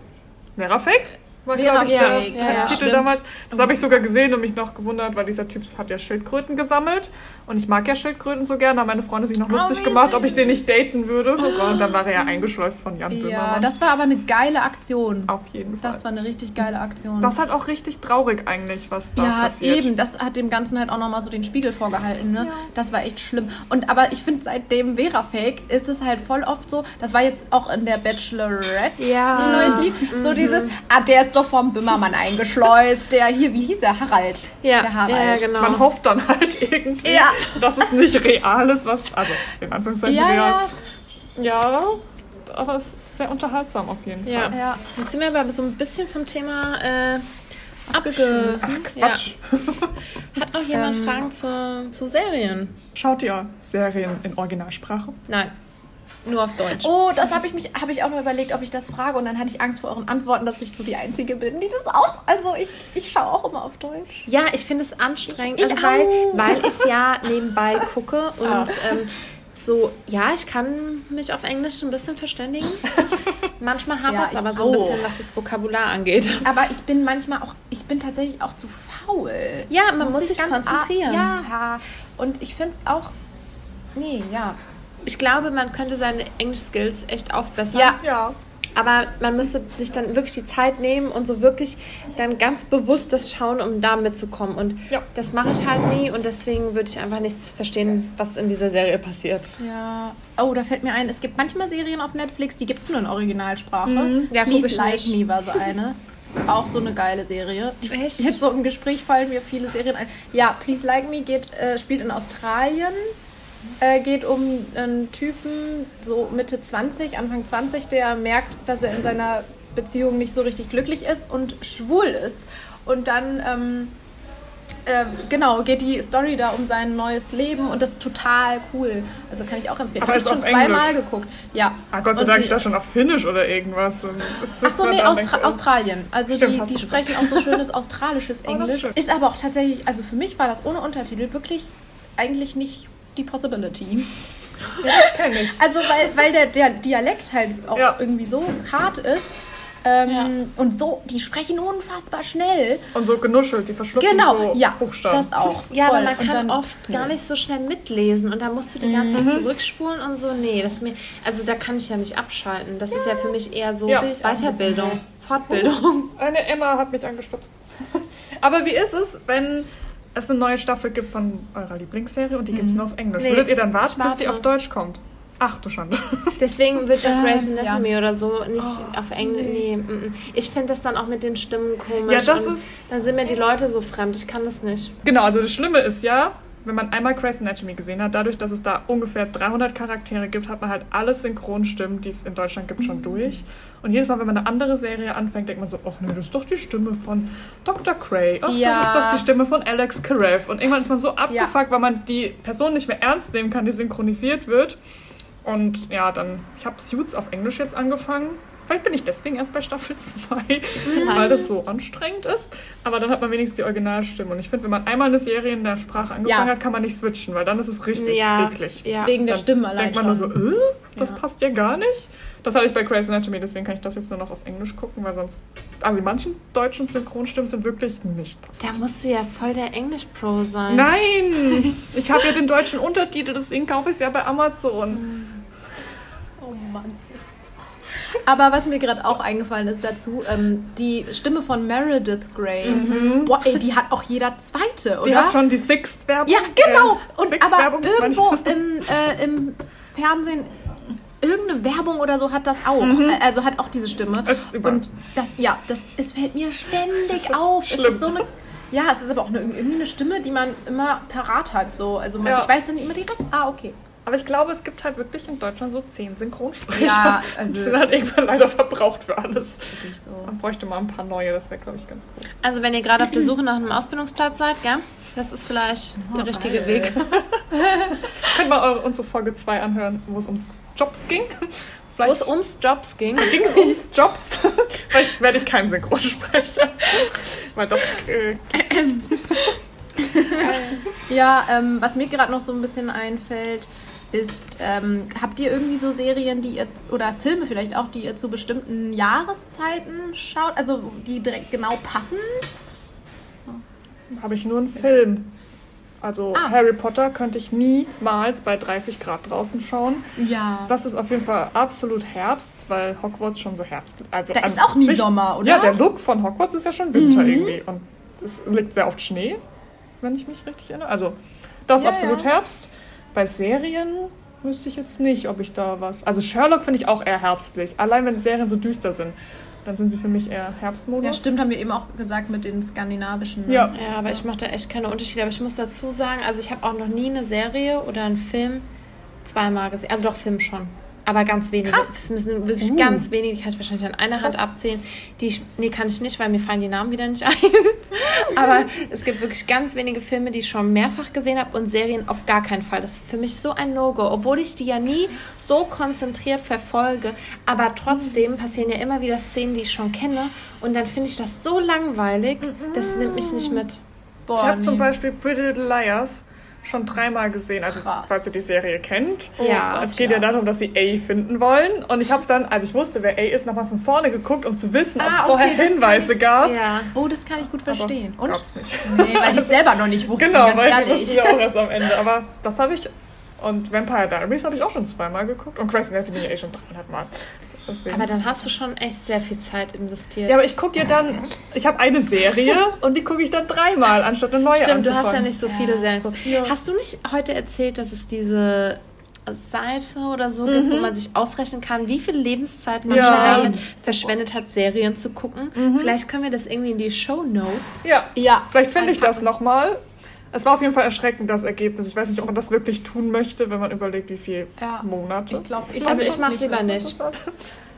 Vera Fake? War, glaube ich, der, ja, ja, Titel stimmt. damals. Das habe ich sogar gesehen und mich noch gewundert, weil dieser Typ hat ja Schildkröten gesammelt. Und ich mag ja Schildkröten so gerne. Da haben meine Freunde sich noch lustig wie gemacht, ob ich den nicht daten würde. Und dann war er ja eingeschleust von Jan Ja, Böhmermann. das war aber eine geile Aktion. Auf jeden Fall. Das war eine richtig geile Aktion. Das ist halt auch richtig traurig eigentlich, was da ja, passiert. eben. Das hat dem Ganzen halt auch nochmal so den Spiegel vorgehalten. Ne? Das war echt schlimm. Und aber ich finde, seitdem Vera Fake ist es halt voll oft so, das war jetzt auch in der Bachelorette, Ja. die neulich lief, so dieses, ah, der ist doch vom Bimmermann eingeschleust. Der hier, wie hieß der? Harald. Ja, der Harald. ja, genau. Man hofft dann halt irgendwie, Ja. dass es nicht real ist, was. Also, in Anführungszeichen Ja, real. ja, Ja, aber es ist sehr unterhaltsam auf jeden Ja. Fall. ja. Jetzt sind wir aber so ein bisschen vom Thema äh, abgeschwiffen. Quatsch. Ja. Hat noch jemand Ähm. Fragen zu, zu Serien? Schaut ihr Serien in Originalsprache? Nein. Nur auf Deutsch. Oh, das habe ich mich, habe ich auch noch überlegt, ob ich das frage. Und dann hatte ich Angst vor euren Antworten, dass ich so die Einzige bin, die das auch. Also ich, ich schaue auch immer auf Deutsch. Ja, ich finde es anstrengend, Ich also weil, weil ich ja nebenbei gucke und ähm, so, ja, ich kann mich auf Englisch ein bisschen verständigen. Manchmal hapert es Ja, ich aber so ein bisschen, was das Vokabular angeht. Aber ich bin manchmal auch, ich bin tatsächlich auch zu faul. Ja, man muss ich sich ganz konzentrieren. Ja, und ich finde es auch. Nee, ja. Ich glaube, man könnte seine Englisch-Skills echt aufbessern. Ja. Ja. Aber man müsste sich dann wirklich die Zeit nehmen und so wirklich dann ganz bewusst das schauen, um da mitzukommen. Und Ja. das mache ich halt nie und deswegen würde ich einfach nichts verstehen, was in dieser Serie passiert. Ja. Oh, da fällt mir ein, es gibt manchmal Serien auf Netflix, die gibt es nur in Originalsprache. Mhm. Ja, Please ich Like nicht. Me war so eine. auch so eine geile Serie. Echt? Jetzt so im Gespräch fallen mir viele Serien ein. Ja, Please Like Me geht, äh, spielt in Australien. Äh, geht um einen Typen, so Mitte 20, Anfang 20, der merkt, dass er in seiner Beziehung nicht so richtig glücklich ist und schwul ist. Und dann, ähm, äh, genau, geht die Story da um sein neues Leben und das ist total cool. Also kann ich auch empfehlen. Aber Habe ich ist schon zweimal geguckt. Ja. Ah, Gott sei Dank, ich da schon auf Finnisch oder irgendwas. Ach so, nee, Austra Australien. Also Stimmt, die, die sprechen auch so schönes australisches Oh, ist Englisch. schön. ist aber auch tatsächlich, also für mich war das ohne Untertitel wirklich eigentlich nicht die Possibility. Ja, das kenn ich. Also weil, weil der, der Dialekt halt auch Ja. irgendwie so hart ist. Ähm, Ja. Und so, die sprechen unfassbar schnell. Und so genuschelt, die verschlucken Genau, so ja, Buchstaben. das auch. Ja, Voll. aber man kann dann- oft gar nicht so schnell mitlesen und da musst du die ganze Zeit zurückspulen und so. Nee, das mir, also da kann ich ja nicht abschalten. Das ist ja für mich eher so Ja. Weiterbildung, Fortbildung. Eine Emma hat mich angestupst. Aber wie ist es, wenn es eine neue Staffel gibt von eurer Lieblingsserie und die gibt es nur auf Englisch? Nee, Würdet ihr dann warten, bis die auf Deutsch kommt? Ach du Schande. Deswegen ich auch Ähm, Grey's Anatomy oder so nicht Oh, auf Englisch. Nee, mm, mm. ich finde das dann auch mit den Stimmen komisch. Ja, das ist- Dann sind mir die Leute so fremd. Ich kann das nicht. Genau, also das Schlimme ist ja, wenn man einmal Grey's Anatomy gesehen hat, dadurch, dass es da ungefähr 300 Charaktere gibt, hat man halt alle Synchronstimmen, die es in Deutschland gibt, schon durch. Und jedes Mal, wenn man eine andere Serie anfängt, denkt man so, ach nee, das ist doch die Stimme von Dr. Cray. Ach, Ja. das ist doch die Stimme von Alex Karev. Und irgendwann ist man so abgefuckt, weil man die Person nicht mehr ernst nehmen kann, die synchronisiert wird. Und ja, dann, ich habe Suits auf Englisch jetzt angefangen. Vielleicht bin ich deswegen erst bei Staffel 2, weil das so anstrengend ist. Aber dann hat man wenigstens die Originalstimme. Und ich finde, wenn man einmal eine Serie in der Sprache angefangen Ja. hat, kann man nicht switchen, weil dann ist es richtig Ja, eklig. ja. Wegen der Dann Stimme allein denkt man nur schon. so, äh, das Ja. passt ja gar nicht. Das hatte ich bei Grey's Anatomy, deswegen kann ich das jetzt nur noch auf Englisch gucken, weil sonst, also die manchen deutschen Synchronstimmen sind wirklich nicht passend. Da musst du ja voll der Englisch-Pro sein. Nein! Ich habe ja den deutschen Untertitel, deswegen kaufe ich es ja bei Amazon. Oh Mann. Aber was mir gerade auch eingefallen ist dazu, ähm, die Stimme von Meredith Grey. Boah, ey, die hat auch jeder Zweite, oder? Die hat schon die Sixt-Werbung. ja, genau. äh, Und aber Sixt-Werbung irgendwo im, äh, im Fernsehen, irgendeine Werbung oder so hat das auch. Äh, Also hat auch diese Stimme. Es ist überall. Und das, ja, das, es fällt mir ständig auf. Es schlimm. ist so eine. Ja, es ist aber auch eine, irgendwie eine Stimme, die man immer parat hat. So. Also man, Ja. ich weiß dann immer direkt, ah, okay. Aber ich glaube, es gibt halt wirklich in Deutschland so zehn Synchronsprecher. Ja, also- Die sind halt irgendwann leider verbraucht für alles. Wirklich so. Man bräuchte mal ein paar neue, das wäre, glaube ich, ganz cool. Also wenn ihr gerade auf der Suche nach einem Ausbildungsplatz seid, gell? Das ist vielleicht der richtige geil. Weg. Könnt mal eure, unsere Folge 2 anhören, wo es ums Jobs ging. Wo es ums Jobs ging. ging es ums Jobs. Vielleicht werde ich kein Synchronsprecher. Weil doch, äh, Ja, ähm, was mir gerade noch so ein bisschen einfällt, ist, ähm, habt ihr irgendwie so Serien, die ihr, oder Filme vielleicht auch, die ihr zu bestimmten Jahreszeiten schaut, also die direkt genau passen? habe ich nur einen Film. Also Ah. Harry Potter könnte ich niemals bei 30 Grad draußen schauen. Ja. Das ist auf jeden Fall absolut Herbst, weil Hogwarts schon so Herbst. Also Da ist auch nie Sommer, oder? Ja, der Look von Hogwarts ist ja schon Winter Mhm. irgendwie. Und es liegt sehr oft Schnee, wenn ich mich richtig erinnere. Also, das ist Ja, absolut ja. Herbst. Bei Serien wüsste ich jetzt nicht, ob ich da was. Also, Sherlock finde ich auch eher herbstlich. Allein wenn Serien so düster sind, dann sind sie für mich eher Herbstmodus. ja, stimmt, haben wir eben auch gesagt mit den skandinavischen. ne? Ja. Ja, aber ich mache da echt keine Unterschiede. Aber ich muss dazu sagen, also ich habe auch noch nie eine Serie oder einen Film zweimal gesehen. Also doch Film schon. Aber ganz wenige. Krass. Es müssen wirklich Uh. ganz wenige, die kann ich wahrscheinlich an einer Hand Krass. abzählen. Die ich, nee, kann ich nicht, weil mir fallen die Namen wieder nicht ein. Aber es gibt wirklich ganz wenige Filme, die ich schon mehrfach gesehen habe und Serien auf gar keinen Fall. Das ist für mich so ein No-Go, obwohl ich die ja nie so konzentriert verfolge. Aber trotzdem passieren ja immer wieder Szenen, die ich schon kenne. Und dann finde ich das so langweilig, das nimmt mich nicht mit. Boah, ich habe zum nee. Beispiel Pretty Little Liars schon dreimal gesehen. Also, Krass. falls ihr die Serie kennt. Oh Ja, es geht ja. ja. darum, dass sie A finden wollen. Und ich habe es dann, als ich wusste, wer A ist, nochmal von vorne geguckt, um zu wissen, ob es Ah, okay, vorher Hinweise ich- gab. Ja. Oh, das kann ich gut verstehen. Aber Und? nicht. Nee, weil es selber noch nicht wussten, Genau, ganz weil ehrlich. wussten ja auch erst am Ende. Aber das habe ich. Und Vampire Diaries habe ich auch schon zweimal geguckt. Und Grey's Anatomy eh schon 300 Mal. Deswegen. Aber dann hast du schon echt sehr viel Zeit investiert. ja, aber ich gucke ja dann. Ich habe eine Serie und die gucke ich dann dreimal, anstatt eine neue Stimmt, du anzufangen. hast ja nicht so viele Serien geguckt. Ja. Hast du nicht heute erzählt, dass es diese Seite oder so gibt, wo man sich ausrechnen kann, wie viel Lebenszeit man Ja. schon damit verschwendet hat, Serien zu gucken. Vielleicht können wir das irgendwie in die Show Notes. Ja, Ja. vielleicht finde ich das nochmal. Es war auf jeden Fall erschreckend, das Ergebnis. Ich weiß nicht, ob man das wirklich tun möchte, wenn man überlegt, wie viele Ja. Monate. Ich glaube, ich, Also ich es mach's lieber nicht. Also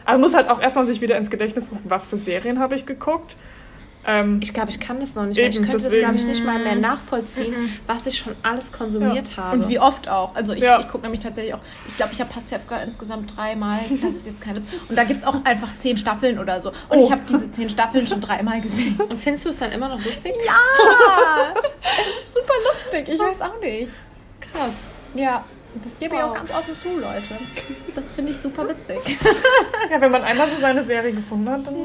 man muss halt auch erstmal sich wieder ins Gedächtnis rufen, was für Serien habe ich geguckt. Ähm, Ich glaube, ich kann das noch nicht mehr. Ich könnte das, deswegen. glaube ich, nicht mal mehr nachvollziehen, was ich schon alles konsumiert habe. Und wie oft auch. Also ich, Ja. ich gucke nämlich tatsächlich auch, ich glaube, ich habe Pastewka insgesamt dreimal. Das ist jetzt kein Witz. Und da gibt es auch einfach zehn Staffeln oder so. Und Oh. ich habe diese zehn Staffeln schon dreimal gesehen. Und findest du es dann immer noch lustig? Ja! es ist super lustig. Ich weiß auch nicht. Krass. Ja. Das gebe ich auch Wow. ganz offen zu, Leute. Das finde ich super witzig. ja, wenn man einmal so seine Serie gefunden hat, dann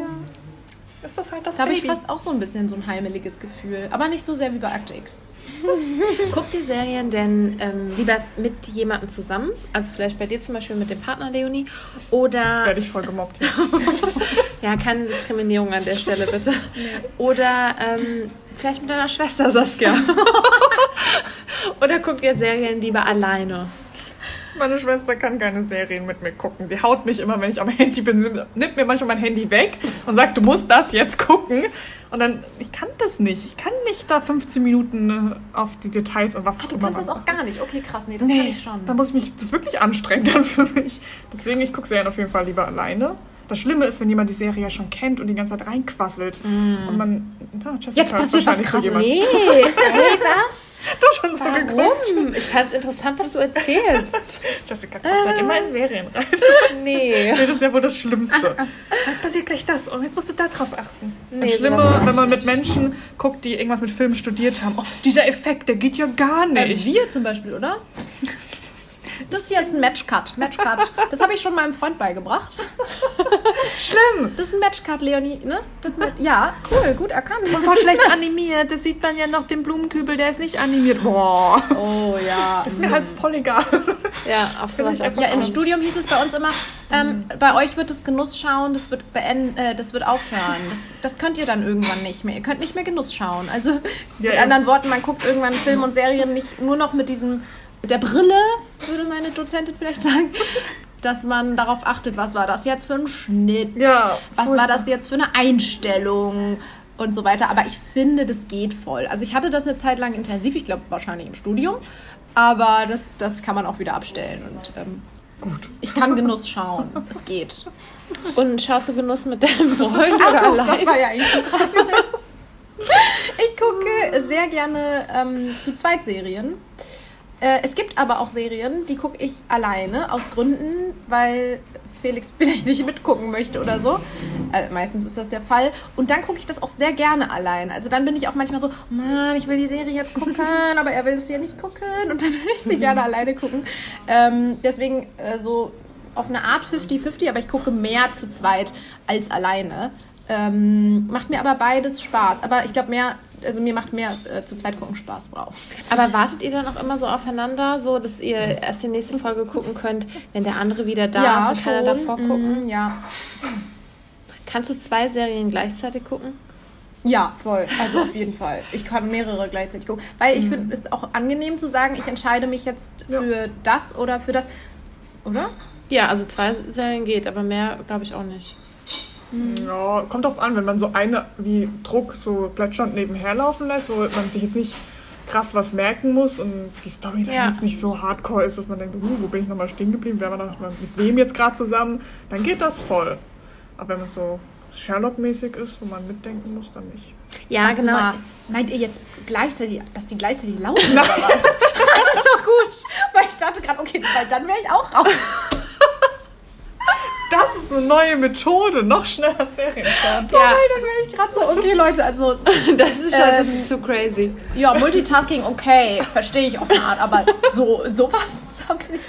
ist das halt das Da habe ich fast auch so ein bisschen so ein heimeliges Gefühl. Aber nicht so sehr wie bei Akte X. Guckt die Serien denn ähm, lieber mit jemandem zusammen? Also vielleicht bei dir zum Beispiel mit dem Partner Leonie? Das Oder, werde ich voll gemobbt. ja, keine Diskriminierung an der Stelle bitte. Oder ähm, vielleicht mit deiner Schwester Saskia? Oder guckt ihr Serien lieber alleine? Meine Schwester kann keine Serien mit mir gucken. Die haut mich immer, wenn ich am Handy bin. Sie nimmt mir manchmal mein Handy weg und sagt, du musst das jetzt gucken. Und dann, ich kann das nicht. Ich kann nicht da 15 Minuten äh, auf die Details und was Du kannst das auch gar nicht. Okay, krass. Nee, das kann Nee, ich schon. da muss ich mich, das ist wirklich anstrengend dann für mich. Deswegen, ich gucke Serien auf jeden Fall lieber alleine. Das Schlimme ist, wenn jemand die Serie ja schon kennt und die ganze Zeit reinquasselt. Und man, ja, Jetzt passiert was Krasses. Nee, hey, was? Du hast schon so geguckt. Warum? Ich fand es interessant, was du erzählst. Jessica passt halt immer in Serien rein. Nee. Nee, das ist ja wohl das Schlimmste. Jetzt passiert gleich das und jetzt musst du da drauf achten. Nee, das Schlimme, wenn man mit. Menschen guckt, die irgendwas mit Filmen studiert haben. Oh, dieser Effekt, der geht ja gar Äh, nicht. wir zum Beispiel, oder? Das hier ist ein Matchcut. Matchcut. Das habe ich schon meinem Freund beigebracht. Schlimm. Das ist ein Matchcut, Leonie, ne? Das ein, ja, cool, gut erkannt. Voll schlecht animiert. Das sieht man ja noch den Blumenkübel, der ist nicht animiert. Boah. Oh ja. Ist mir halt voll egal. Ja, auf sowas Ja, im. Studium hieß es bei uns immer, ähm, bei euch wird das Genuss schauen, das wird, beenden, äh, das wird aufhören. Das, das könnt ihr dann irgendwann nicht mehr. Ihr könnt nicht mehr Genuss schauen. Also Ja, mit ja. anderen Worten, man guckt irgendwann Filme und Serien nicht nur noch mit diesem, mit der Brille, würde meine Dozentin vielleicht sagen, dass man darauf achtet, was war das jetzt für ein Schnitt, Ja, was war das jetzt für eine Einstellung und so weiter. Aber ich finde, das geht voll. Also ich hatte das eine Zeit lang intensiv, ich glaube wahrscheinlich im Studium, aber das, das kann man auch wieder abstellen und ähm, Gut. ich kann Genuss schauen. Es geht. Und schaust du Genuss mit deinem Freund Ach so, allein? das war ja eigentlich die Frage. Ich gucke sehr gerne ähm, zu Zweitserien. Äh, es gibt aber auch Serien, die gucke ich alleine, aus Gründen, weil Felix vielleicht nicht mitgucken möchte oder so. Äh, meistens ist das der Fall. Und dann gucke ich das auch sehr gerne allein. Also dann bin ich auch manchmal so, Mann, ich will die Serie jetzt gucken, aber er will es ja nicht gucken. Und dann will ich sie gerne alleine gucken. Ähm, deswegen äh, so auf eine Art 50-50, aber ich gucke mehr zu zweit als alleine. Ähm, macht mir aber beides Spaß. Aber ich glaube, mehr, also mir macht mehr äh, zu zweit gucken Spaß. Wow. Aber wartet ihr dann auch immer so aufeinander, so dass ihr erst die nächste Folge gucken könnt, wenn der andere wieder da ist und keiner davor gucken? Mhm, ja. Kannst du zwei Serien gleichzeitig gucken? Ja, voll. Also auf jeden Fall. Ich kann mehrere gleichzeitig gucken. Weil ich finde es auch angenehm zu sagen, ich entscheide mich jetzt für das oder für das. Oder? Ja, also zwei Serien geht, aber mehr glaube ich auch nicht. Ja, kommt drauf an, wenn man so eine wie Druck so plätschernd nebenher laufen lässt, wo man sich jetzt nicht krass was merken muss und die Story dann Ja. jetzt nicht so hardcore ist, dass man denkt, uh, wo bin ich nochmal stehen geblieben, wer war da mit wem jetzt gerade zusammen, dann geht das voll. Aber wenn es so Sherlock-mäßig ist, wo man mitdenken muss, dann nicht. Ja, Warte genau. Mal, meint ihr jetzt gleichzeitig, dass die gleichzeitig laufen oder was? das ist doch gut. Weil ich dachte gerade, okay, weil dann wäre ich auch raus. Das ist eine neue Methode, noch schneller Serien schauen. Ja. Dann wäre ich gerade so, okay, Leute, also Das ist schon ein Ähm, bisschen zu crazy. ja, Multitasking, okay, verstehe ich auf eine Art, aber so sowas hab ich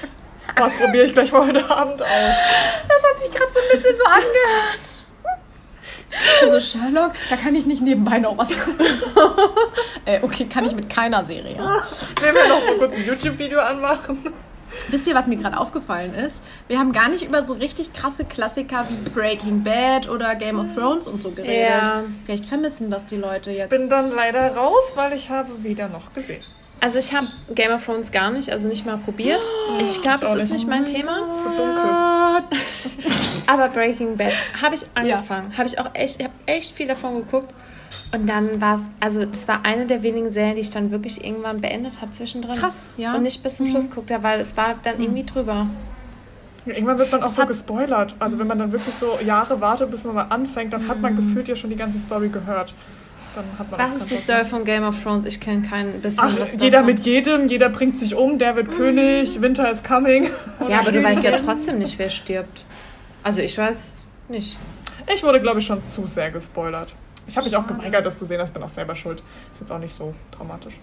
Das probiere ich gleich mal heute Abend aus. Das hat sich gerade so ein bisschen so angehört. Also Sherlock, da kann ich nicht nebenbei noch was gucken. äh, okay, kann ich mit keiner Serie. Nehmen wir noch so kurz ein YouTube-Video anmachen. Wisst ihr, was mir gerade aufgefallen ist? Wir haben gar nicht über so richtig krasse Klassiker wie Breaking Bad oder Game of Thrones und so geredet. Ja. Vielleicht vermissen das die Leute jetzt. Bin dann leider raus, weil ich habe weder noch gesehen. Also ich habe Game of Thrones gar nicht, also nicht mal probiert. Ich glaube, Ich auch es ist nicht. mein Thema. Zu dunkel. Aber Breaking Bad habe ich angefangen. Habe ich auch echt, ich habe echt viel davon geguckt. Und dann war es, also das war eine der wenigen Serien, die ich dann wirklich irgendwann beendet habe zwischendrin. Krass, ja. Mhm. Und nicht bis zum Schluss geguckt habe, weil es war dann irgendwie drüber. Ja, Irgendwann wird man auch so hat- gespoilert. Also wenn man dann wirklich so Jahre wartet, bis man mal anfängt, dann hat Mhm. man gefühlt ja schon die ganze Story gehört. Dann hat man Was ist keinen die Story von Game of Thrones? Ich kenne kein bisschen Ach, was jeder davon. mit jedem, jeder bringt sich um, der wird König, Winter is coming. Ja, aber du weißt ja trotzdem nicht, wer stirbt. Also ich weiß nicht. Ich wurde, glaube ich, schon zu sehr gespoilert. Ich habe mich auch geweigert, das zu sehen, das bin auch selber schuld. Ist jetzt auch nicht so dramatisch.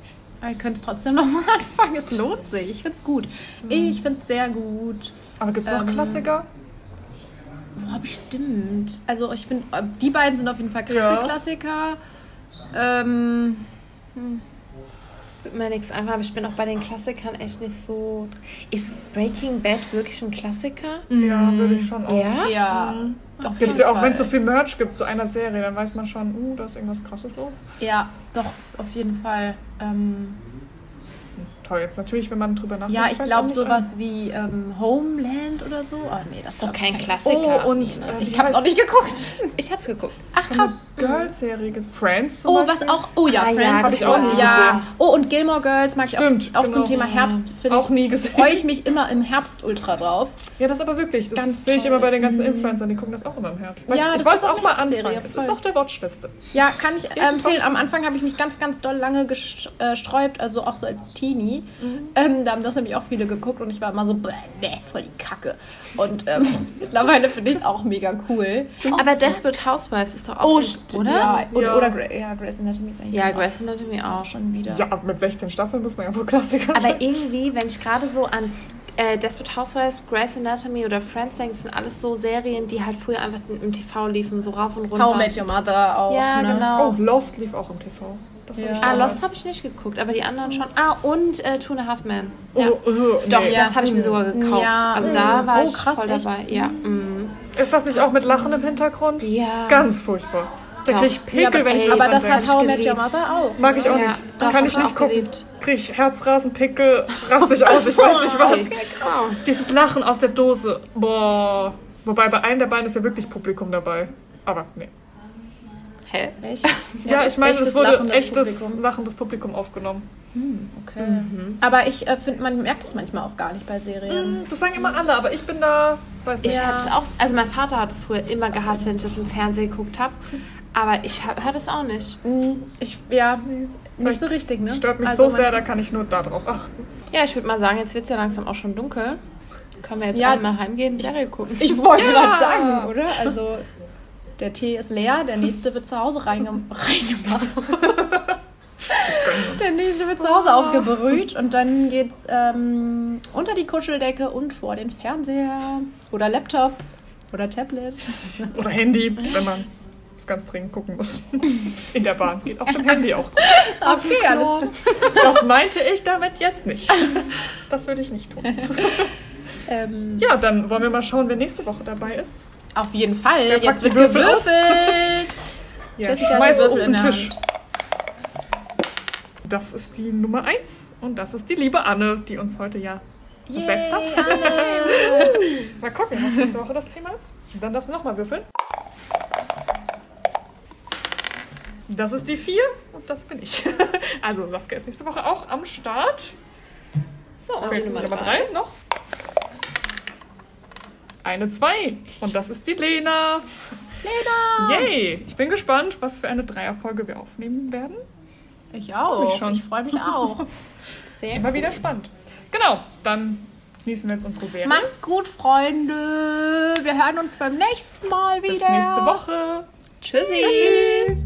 Ihr könnt es trotzdem nochmal anfangen. Es lohnt sich. Ich find's gut. Ich find's sehr gut. Aber gibt es noch Ähm, Klassiker? Boah, bestimmt. Also ich finde, die beiden sind auf jeden Fall krasse Ja. Klassiker. Ähm, Wird mir nichts einfach, aber ich bin auch bei den Klassikern echt nicht so. Ist Breaking Bad wirklich ein Klassiker? Ja, würde ich schon auch. Ja? ja. Mhm. Auf Gibt es jeden ja auch, wenn es so viel Merch gibt zu einer Serie, dann weiß man schon, uh, da ist irgendwas krasses los. Ja, doch, auf jeden Fall. Ähm, Toll, jetzt natürlich, wenn man drüber nachdenkt. ja, ich glaube sowas wie ähm, Homeland oder so. Oh nee, das ist doch kein kein- Klassiker. Oh, und Nee, äh, ne? wie Ich hab's heißt- auch nicht geguckt. Ich hab's geguckt. Ach so krass. Girl-Serie. gibt- Friends zum Oh, was Beispiel? auch. Oh ja, Ah, ja, Friends. hab ist ich auch nie ja. gesehen. Oh, und Gilmore Girls mag Stimmt, ich auch, auch zum genau. Thema Herbst. Finde Auch nie gesehen. Freue ich mich immer im Herbst ultra drauf. Ja, das aber wirklich. Das Ganz sehe ich immer bei den ganzen Influencern, die gucken das auch immer im Herbst. Ja, ich das wollte ist es auch mal anfangen. Es ist auf der Watchliste. Ja, kann ich äh, Ja, empfehlen. Am Anfang habe ich mich ganz, ganz doll lange gesträubt, also auch so als Teenie. Mhm. Ähm, da haben das nämlich auch viele geguckt und ich war immer so, bäh, nee, voll die Kacke. Und ähm, mittlerweile finde ich es auch mega cool. Aber Desperate Housewives ist doch auch Oh, so, oder? Ja, und, Ja. oder Gra ja, Grey's Anatomy ist eigentlich Ja, auch Grey's Anatomy auch. schon wieder. Ja, aber mit 16 Staffeln muss man ja wohl Klassiker Aber sein. irgendwie, wenn ich gerade so an äh, Desperate Housewives, Grey's Anatomy oder Friends denke, das sind alles so Serien, die halt früher einfach im TV liefen, so rauf und runter. How I Met Your Mother auch. Ja, ne? genau. Oh, Lost lief auch im TV. Das Ja. Ah. Lost habe ich nicht geguckt, aber die anderen schon. Ah, und äh, Two and a Half Men. Oh, Ja. oh, Doch, nee. ja. das habe ich mir sogar gekauft. Ja. Also da war Oh, ich krass, voll echt? dabei. Ja. mm. Ist das nicht auch mit Lachen im Hintergrund? Ja. Ganz furchtbar. Da Doch. krieg ich Pickel, Ja, aber, wenn ich ey, aber das hat How I Met Your. Mother auch. Mag ich auch Ja, nicht. doch, Kann ich nicht gucken. geliebt. Krieg ich Herzrasen, Pickel, raste ich aus, ich weiß nicht was. Dieses Lachen aus der Dose. Boah. Wobei bei einem der beiden ist ja wirklich Publikum dabei. Aber nee. Hä? Echt? Ja, ich meine, es wurde lachendes echtes Publikum. lachendes Publikum aufgenommen. Okay. Aber ich äh, finde, man merkt das manchmal auch gar nicht bei Serien. Das sagen immer alle, aber ich bin da, weiß nicht. Ich Ja. habe es auch, also mein Vater hat es früher immer gehasst, wenn ich das im Fernsehen geguckt habe. Aber ich höre das auch nicht. Mhm. Ich, ja, nicht so richtig, ne? Stört mich Also so sehr, da kann ich nur darauf achten. Ja, ich würde mal sagen, jetzt wird es ja langsam auch schon dunkel. Können wir jetzt Ja. alle mal heimgehen, Serie gucken. Ich wollte Ja. gerade sagen, oder? Also, der Tee ist leer, der nächste wird zu Hause reinge reingemacht. der nächste wird zu Hause aufgebrüht und dann geht's ähm, unter die Kuscheldecke und vor den Fernseher oder Laptop oder Tablet. Oder Handy, wenn man es ganz dringend gucken muss. In der Bahn. Geht auf dem Handy auch. Okay, alles Das meinte ich damit jetzt nicht. Das würde ich nicht tun. ähm, Ja, dann wollen wir mal schauen, wer nächste Woche dabei ist. Auf jeden Fall. Wer Jetzt die wird gewürfelt. Ja, Jessica hat schmeiß den auf den Tisch. Das ist die Nummer 1 und das ist die liebe Anne, die uns heute ja besetzt hat. Yay, Anne. Mal gucken, was nächste Woche das Thema ist. Dann darfst du nochmal würfeln. Das ist die 4 und das bin ich. Also Saskia ist nächste Woche auch am Start. So, Nummer Nummer drei. 3 noch. Eine 2 und das ist die Lena. Lena. Yay! Ich bin gespannt, was für eine Dreierfolge wir aufnehmen werden. Ich auch. mich schon. Ich freue mich auch. Sehr Immer wieder spannend. Genau, dann genießen wir jetzt unsere Serie. Macht's gut, Freunde. Wir hören uns beim nächsten Mal wieder. Bis nächste Woche. Tschüssi. Tschüss.